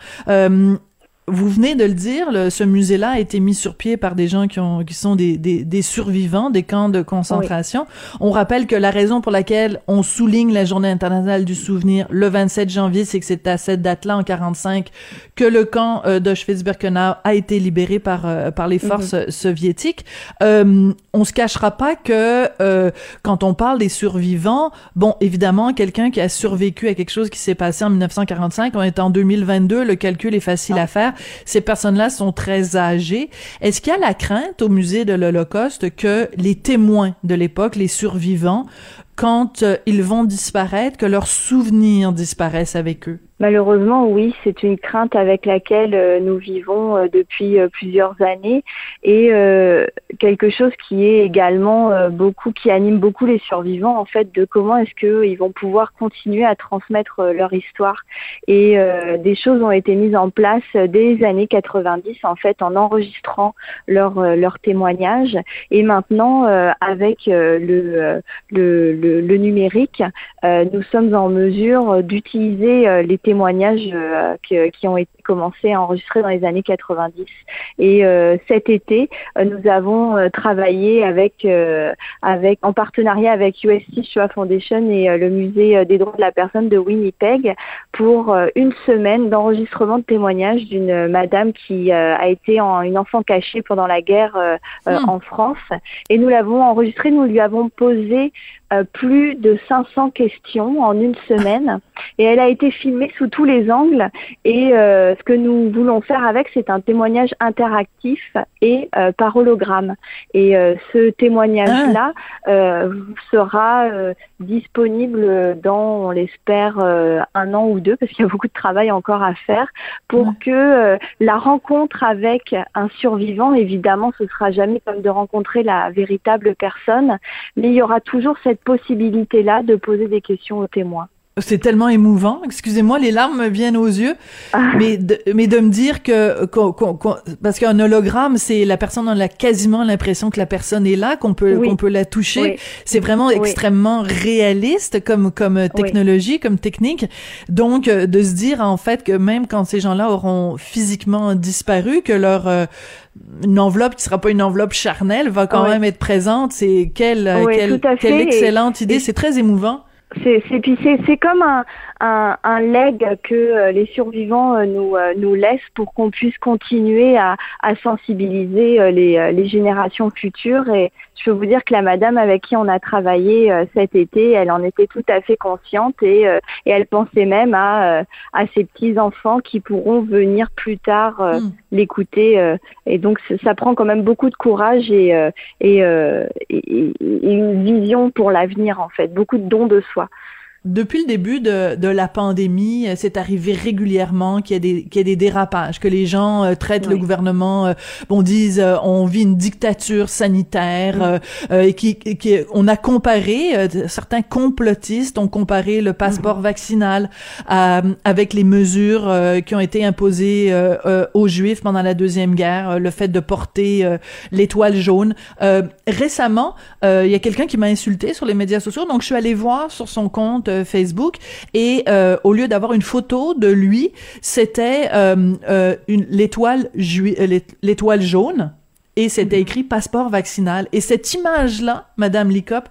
vous venez de le dire, ce musée-là a été mis sur pied par des gens qui, ont, qui sont des, des, des survivants des camps de concentration. On rappelle que la raison pour laquelle on souligne la Journée internationale du souvenir le 27 janvier, c'est que c'est à cette date-là, en 45, que le camp euh, d'Auschwitz-Birkenau a été libéré par, euh, par les mhm. forces soviétiques. Euh, on se cachera pas que euh, quand on parle des survivants, bon, évidemment, quelqu'un qui a survécu à quelque chose qui s'est passé en 1945, on est en 2022, le calcul est facile à faire ces personnes-là sont très âgées. Est-ce qu'il y a la crainte au musée de l'Holocauste que les témoins de l'époque, les survivants, quand euh, ils vont disparaître, que leurs souvenirs disparaissent avec eux? Malheureusement, oui, c'est une crainte avec laquelle euh, nous vivons euh, depuis euh, plusieurs années et quelque chose qui est également beaucoup, qui anime beaucoup les survivants en fait, de comment est-ce qu'ils vont pouvoir continuer à transmettre leur histoire. Et des choses ont été mises en place dès les années 90 en fait, en enregistrant leurs leur témoignages. Et maintenant, avec le, le, numérique, nous sommes en mesure d'utiliser les témoignages euh, qui ont été commencés à enregistrer dans les années 90. Et euh, cet été, euh, nous avons travaillé avec, avec, en partenariat avec USC Shoah Foundation et le musée des droits de la personne de Winnipeg pour une semaine d'enregistrement de témoignages d'une madame qui a été en, une enfant cachée pendant la guerre hmm. en France. Et nous l'avons enregistré, nous lui avons posé plus de 500 questions en une semaine et elle a été filmée sous tous les angles. Et euh, ce que nous voulons faire avec, c'est un témoignage interactif et euh, par hologramme. Et euh, ce témoignage-là ah. sera disponible dans, on l'espère, un an ou deux, parce qu'il y a beaucoup de travail encore à faire, pour que la rencontre avec un survivant, évidemment, ce sera jamais comme de rencontrer la véritable personne, mais il y aura toujours cette possibilité-là de poser des questions aux témoins. C'est tellement émouvant. Excusez-moi, les larmes me viennent aux yeux. Ah. Mais, de, mais de me dire que, parce qu'un hologramme, c'est la personne en a quasiment l'impression que la personne est là, qu'on peut, qu'on peut la toucher. C'est vraiment extrêmement réaliste comme, comme technologie, comme technique. Donc, euh, de se dire, en fait, que même quand ces gens-là auront physiquement disparu, que leur, euh, une enveloppe qui sera pas une enveloppe charnelle va quand même être présente. C'est quelle, quelle, quelle excellente idée. C'est très émouvant. C'est c'est comme un, un, un leg que euh, les survivants euh, nous, euh, nous laissent pour qu'on puisse continuer à, à sensibiliser les, les générations futures. Et je peux vous dire que la madame avec qui on a travaillé cet été, elle en était tout à fait consciente et, et elle pensait même à, à ses petits-enfants qui pourront venir plus tard hmm. l'écouter. Et donc ça prend quand même beaucoup de courage et, et, et une vision pour l'avenir en fait, beaucoup de dons de soi depuis le début de, de la pandémie, euh, c'est arrivé régulièrement qu'il y, a des, qu'il y a des dérapages, que les gens euh, traitent le gouvernement, euh, bon, disent on vit une dictature sanitaire, et qui, qui, on a comparé, certains complotistes ont comparé le passeport mm-hmm. vaccinal avec les mesures qui ont été imposées aux Juifs pendant la deuxième guerre, le fait de porter l'étoile jaune. récemment, il y a quelqu'un qui m'a insulté sur les médias sociaux, donc je suis allée voir sur son compte Facebook et euh, au lieu d'avoir une photo de lui, c'était euh, euh, une l'étoile l'étoile jaune et c'était écrit passeport vaccinal. Et cette image-là, Madame Licop,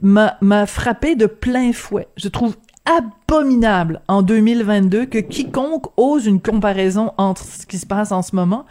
m'a m'a frappé de plein fouet. Je trouve abominable en 2022 que quiconque ose une comparaison entre ce qui se passe en ce moment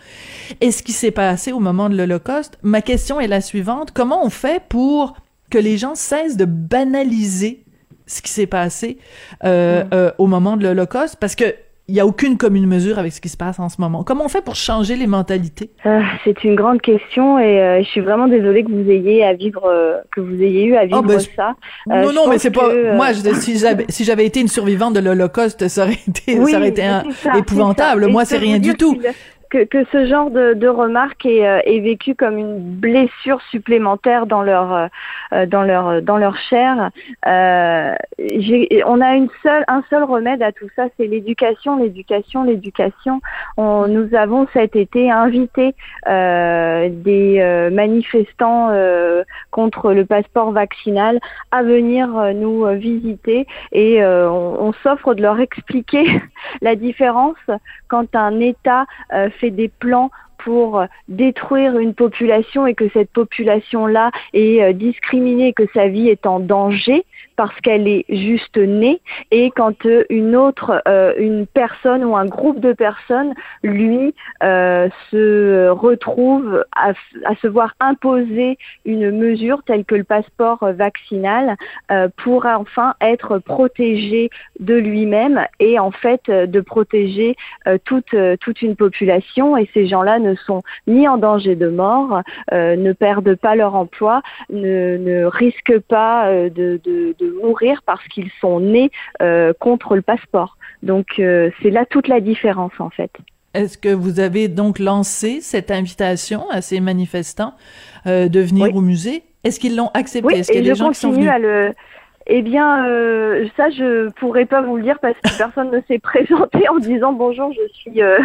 et ce qui s'est passé au moment de l'Holocauste. Ma question est la suivante. Comment on fait pour que les gens cessent de banaliser ce qui s'est passé euh, mm. euh, au moment de l'Holocauste? Parce que il n'y a aucune commune mesure avec ce qui se passe en ce moment. Comment on fait pour changer les mentalités? Euh, C'est une grande question et euh, je suis vraiment désolée que vous ayez à vivre, euh, que vous ayez eu à vivre oh, ben, ça. non, non, mais c'est pas. Moi, je, si j'avais si j'avais été une survivante de l'Holocauste, ça aurait été, ça aurait été épouvantable. Moi, c'est rien du tout que, ce genre de, de remarques est, euh, est, vécu comme une blessure supplémentaire dans leur euh, dans leur dans leur chair. Euh, on a une seule un seul remède à tout ça, c'est l'éducation, l'éducation, l'éducation. Nous avons cet été invité euh, des manifestants contre le passeport vaccinal à venir nous visiter et on s'offre de leur expliquer la différence quand un État fait des plans pour détruire une population et que cette population-là est euh, discriminée, que sa vie est en danger parce qu'elle est juste née, et quand euh, une autre, euh, une personne ou un groupe de personnes, lui, se retrouve à, se voir imposer une mesure telle que le passeport vaccinal pour enfin être protégé de lui-même et en fait de protéger toute toute une population. Et ces gens-là sont ni en danger de mort, euh, ne perdent pas leur emploi, ne, risquent pas euh, de, mourir parce qu'ils sont nés euh, contre le passeport. Donc c'est là toute la différence en fait. Est-ce que vous avez donc lancé cette invitation à ces manifestants de venir au musée? Est-ce qu'ils l'ont accepté Est-ce qu'il y a des gens qui sont venus? à le eh bien, euh, ça, je pourrais pas vous le dire parce que personne ne s'est présenté en disant bonjour, je suis euh,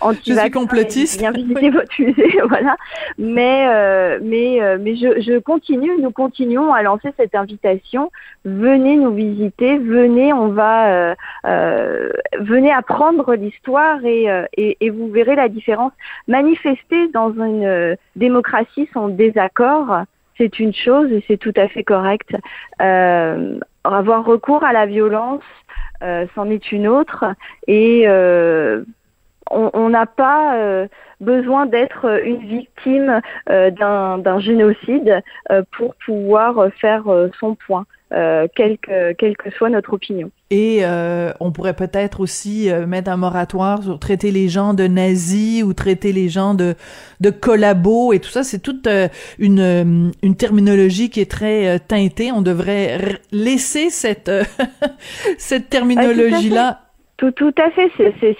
anti Je suis complotiste. Viens visiter votre musée, voilà. Mais, euh, mais, euh, mais je, je continue. Nous continuons à lancer cette invitation. Venez nous visiter. Venez, on va, euh, venez apprendre l'histoire et, et, et, vous verrez la différence. Manifester dans une démocratie son désaccord c'est une chose et c'est tout à fait correct. Euh, avoir recours à la violence, euh, c'en est une autre. Et euh, on n'a pas besoin d'être une victime d'un génocide pour pouvoir faire son point. Euh, quelle, que, quelle que soit notre opinion. Et euh, on pourrait peut-être aussi euh, mettre un moratoire sur traiter les gens de nazis ou traiter les gens de, de collabos et tout ça. C'est toute une, une terminologie qui est très teintée. On devrait laisser cette, cette terminologie-là tout, tout à fait.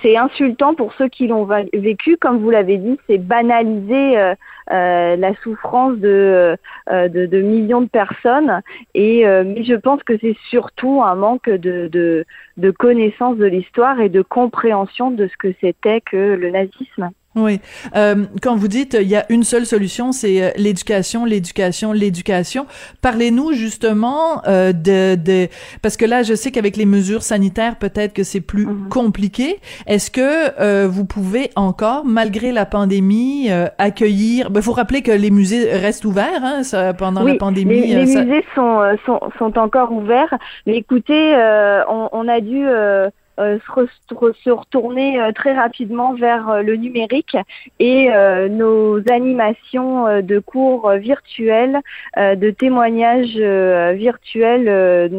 C'est insultant pour ceux qui l'ont vécu. Comme vous l'avez dit, c'est banaliser euh, euh, la souffrance de, euh, de, millions de personnes. Et mais je pense que c'est surtout un manque de connaissance de l'histoire et de compréhension de ce que c'était que le nazisme. Oui. Euh, quand vous dites il y a une seule solution, c'est euh, l'éducation, l'éducation, l'éducation. Parlez-nous justement euh, de, de parce que là, je sais qu'avec les mesures sanitaires, peut-être que c'est plus mhm. compliqué. Est-ce que euh, vous pouvez encore, malgré la pandémie, euh, accueillir Il ben, faut rappeler que les musées restent ouverts hein, ça, pendant la pandémie. Les, les musées sont, sont, sont encore ouverts. Mais écoutez, on, on, a dû euh, se, retourner euh, très rapidement vers euh, le numérique et nos animations de cours virtuels, de témoignages virtuels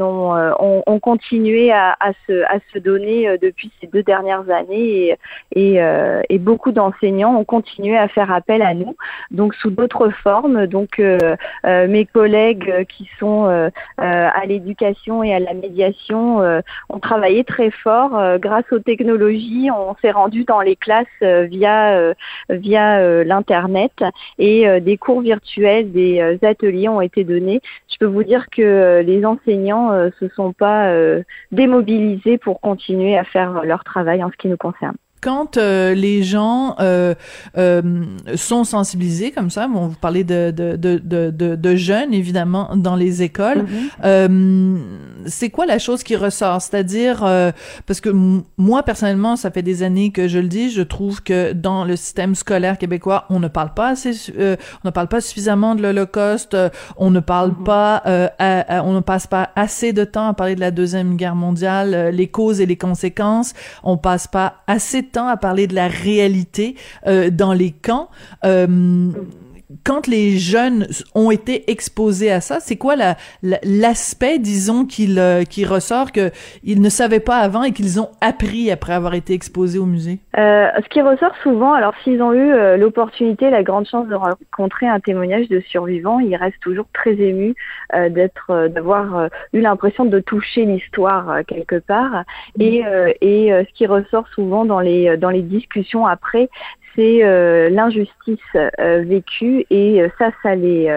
ont, ont, continué à, se, donner depuis ces deux dernières années et beaucoup d'enseignants ont continué à faire appel à nous, donc sous d'autres formes. Donc mes collègues qui sont à l'éducation et à la médiation ont travaillé très fort euh, grâce aux technologies, on s'est rendu dans les classes euh, via euh, via l'internet et des cours virtuels, des ateliers ont été donnés. Je peux vous dire que les enseignants se sont pas démobilisés pour continuer à faire leur travail en ce qui nous concerne. Quand euh, les gens euh, euh, sont sensibilisés comme ça, bon, vous parlez de, de, de, de, de jeunes, évidemment, dans les écoles, mm-hmm. c'est quoi la chose qui ressort? C'est-à-dire, parce que moi, personnellement, ça fait des années que je le dis, je trouve que dans le système scolaire québécois, on ne parle pas assez, on ne parle pas suffisamment de l'Holocauste, on ne parle mm-hmm. pas, on ne passe pas assez de temps à parler de la Deuxième Guerre mondiale, les causes et les conséquences, on passe pas assez de à parler de la réalité euh, dans les camps. Euh, quand les jeunes ont été exposés à ça, c'est quoi l'aspect, disons, euh, qui ressort qu'ils ne savaient pas avant et qu'ils ont appris après avoir été exposés au musée? Ce qui ressort souvent, alors s'ils ont eu l'opportunité, la grande chance de rencontrer un témoignage de survivants, ils restent toujours très émus d'être, d'avoir eu l'impression de toucher l'histoire quelque part. Et, et ce qui ressort souvent dans les dans les discussions après, c'est euh, l'injustice euh, vécue et euh, ça, ça les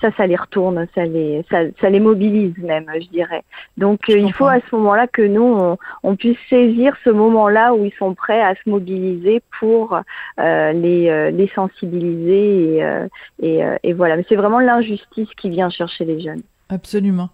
ça, ça les retourne, ça les, ça, ça les mobilise même, je dirais. Donc, il faut à ce moment-là que nous, on, puisse saisir ce moment-là où ils sont prêts à se mobiliser pour les, les sensibiliser et, et, et voilà. Mais c'est vraiment l'injustice qui vient chercher les jeunes. Absolument.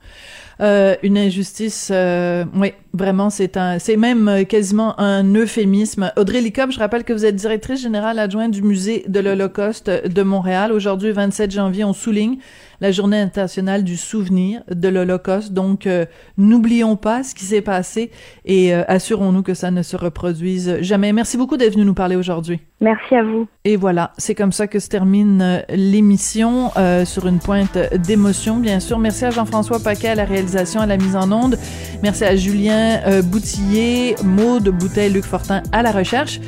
Euh, une injustice, euh, oui, vraiment, c'est un, c'est même euh, quasiment un euphémisme. Audrey Licop, je rappelle que vous êtes directrice générale adjointe du musée de l'Holocauste de Montréal. Aujourd'hui, 27 janvier, on souligne la journée internationale du souvenir de l'Holocauste. Donc, euh, n'oublions pas ce qui s'est passé et euh, assurons-nous que ça ne se reproduise jamais. Merci beaucoup d'être venu nous parler aujourd'hui. Merci à vous. Et voilà, c'est comme ça que se termine euh, l'émission sur une pointe d'émotion, bien sûr. Merci à Jean-François Paquet à la réalisation, à la mise en onde. Merci à Julien Boutillier, Maude Bouteille, Luc Fortin à la recherche.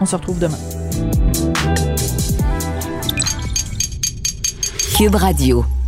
On se retrouve demain. Cube Radio.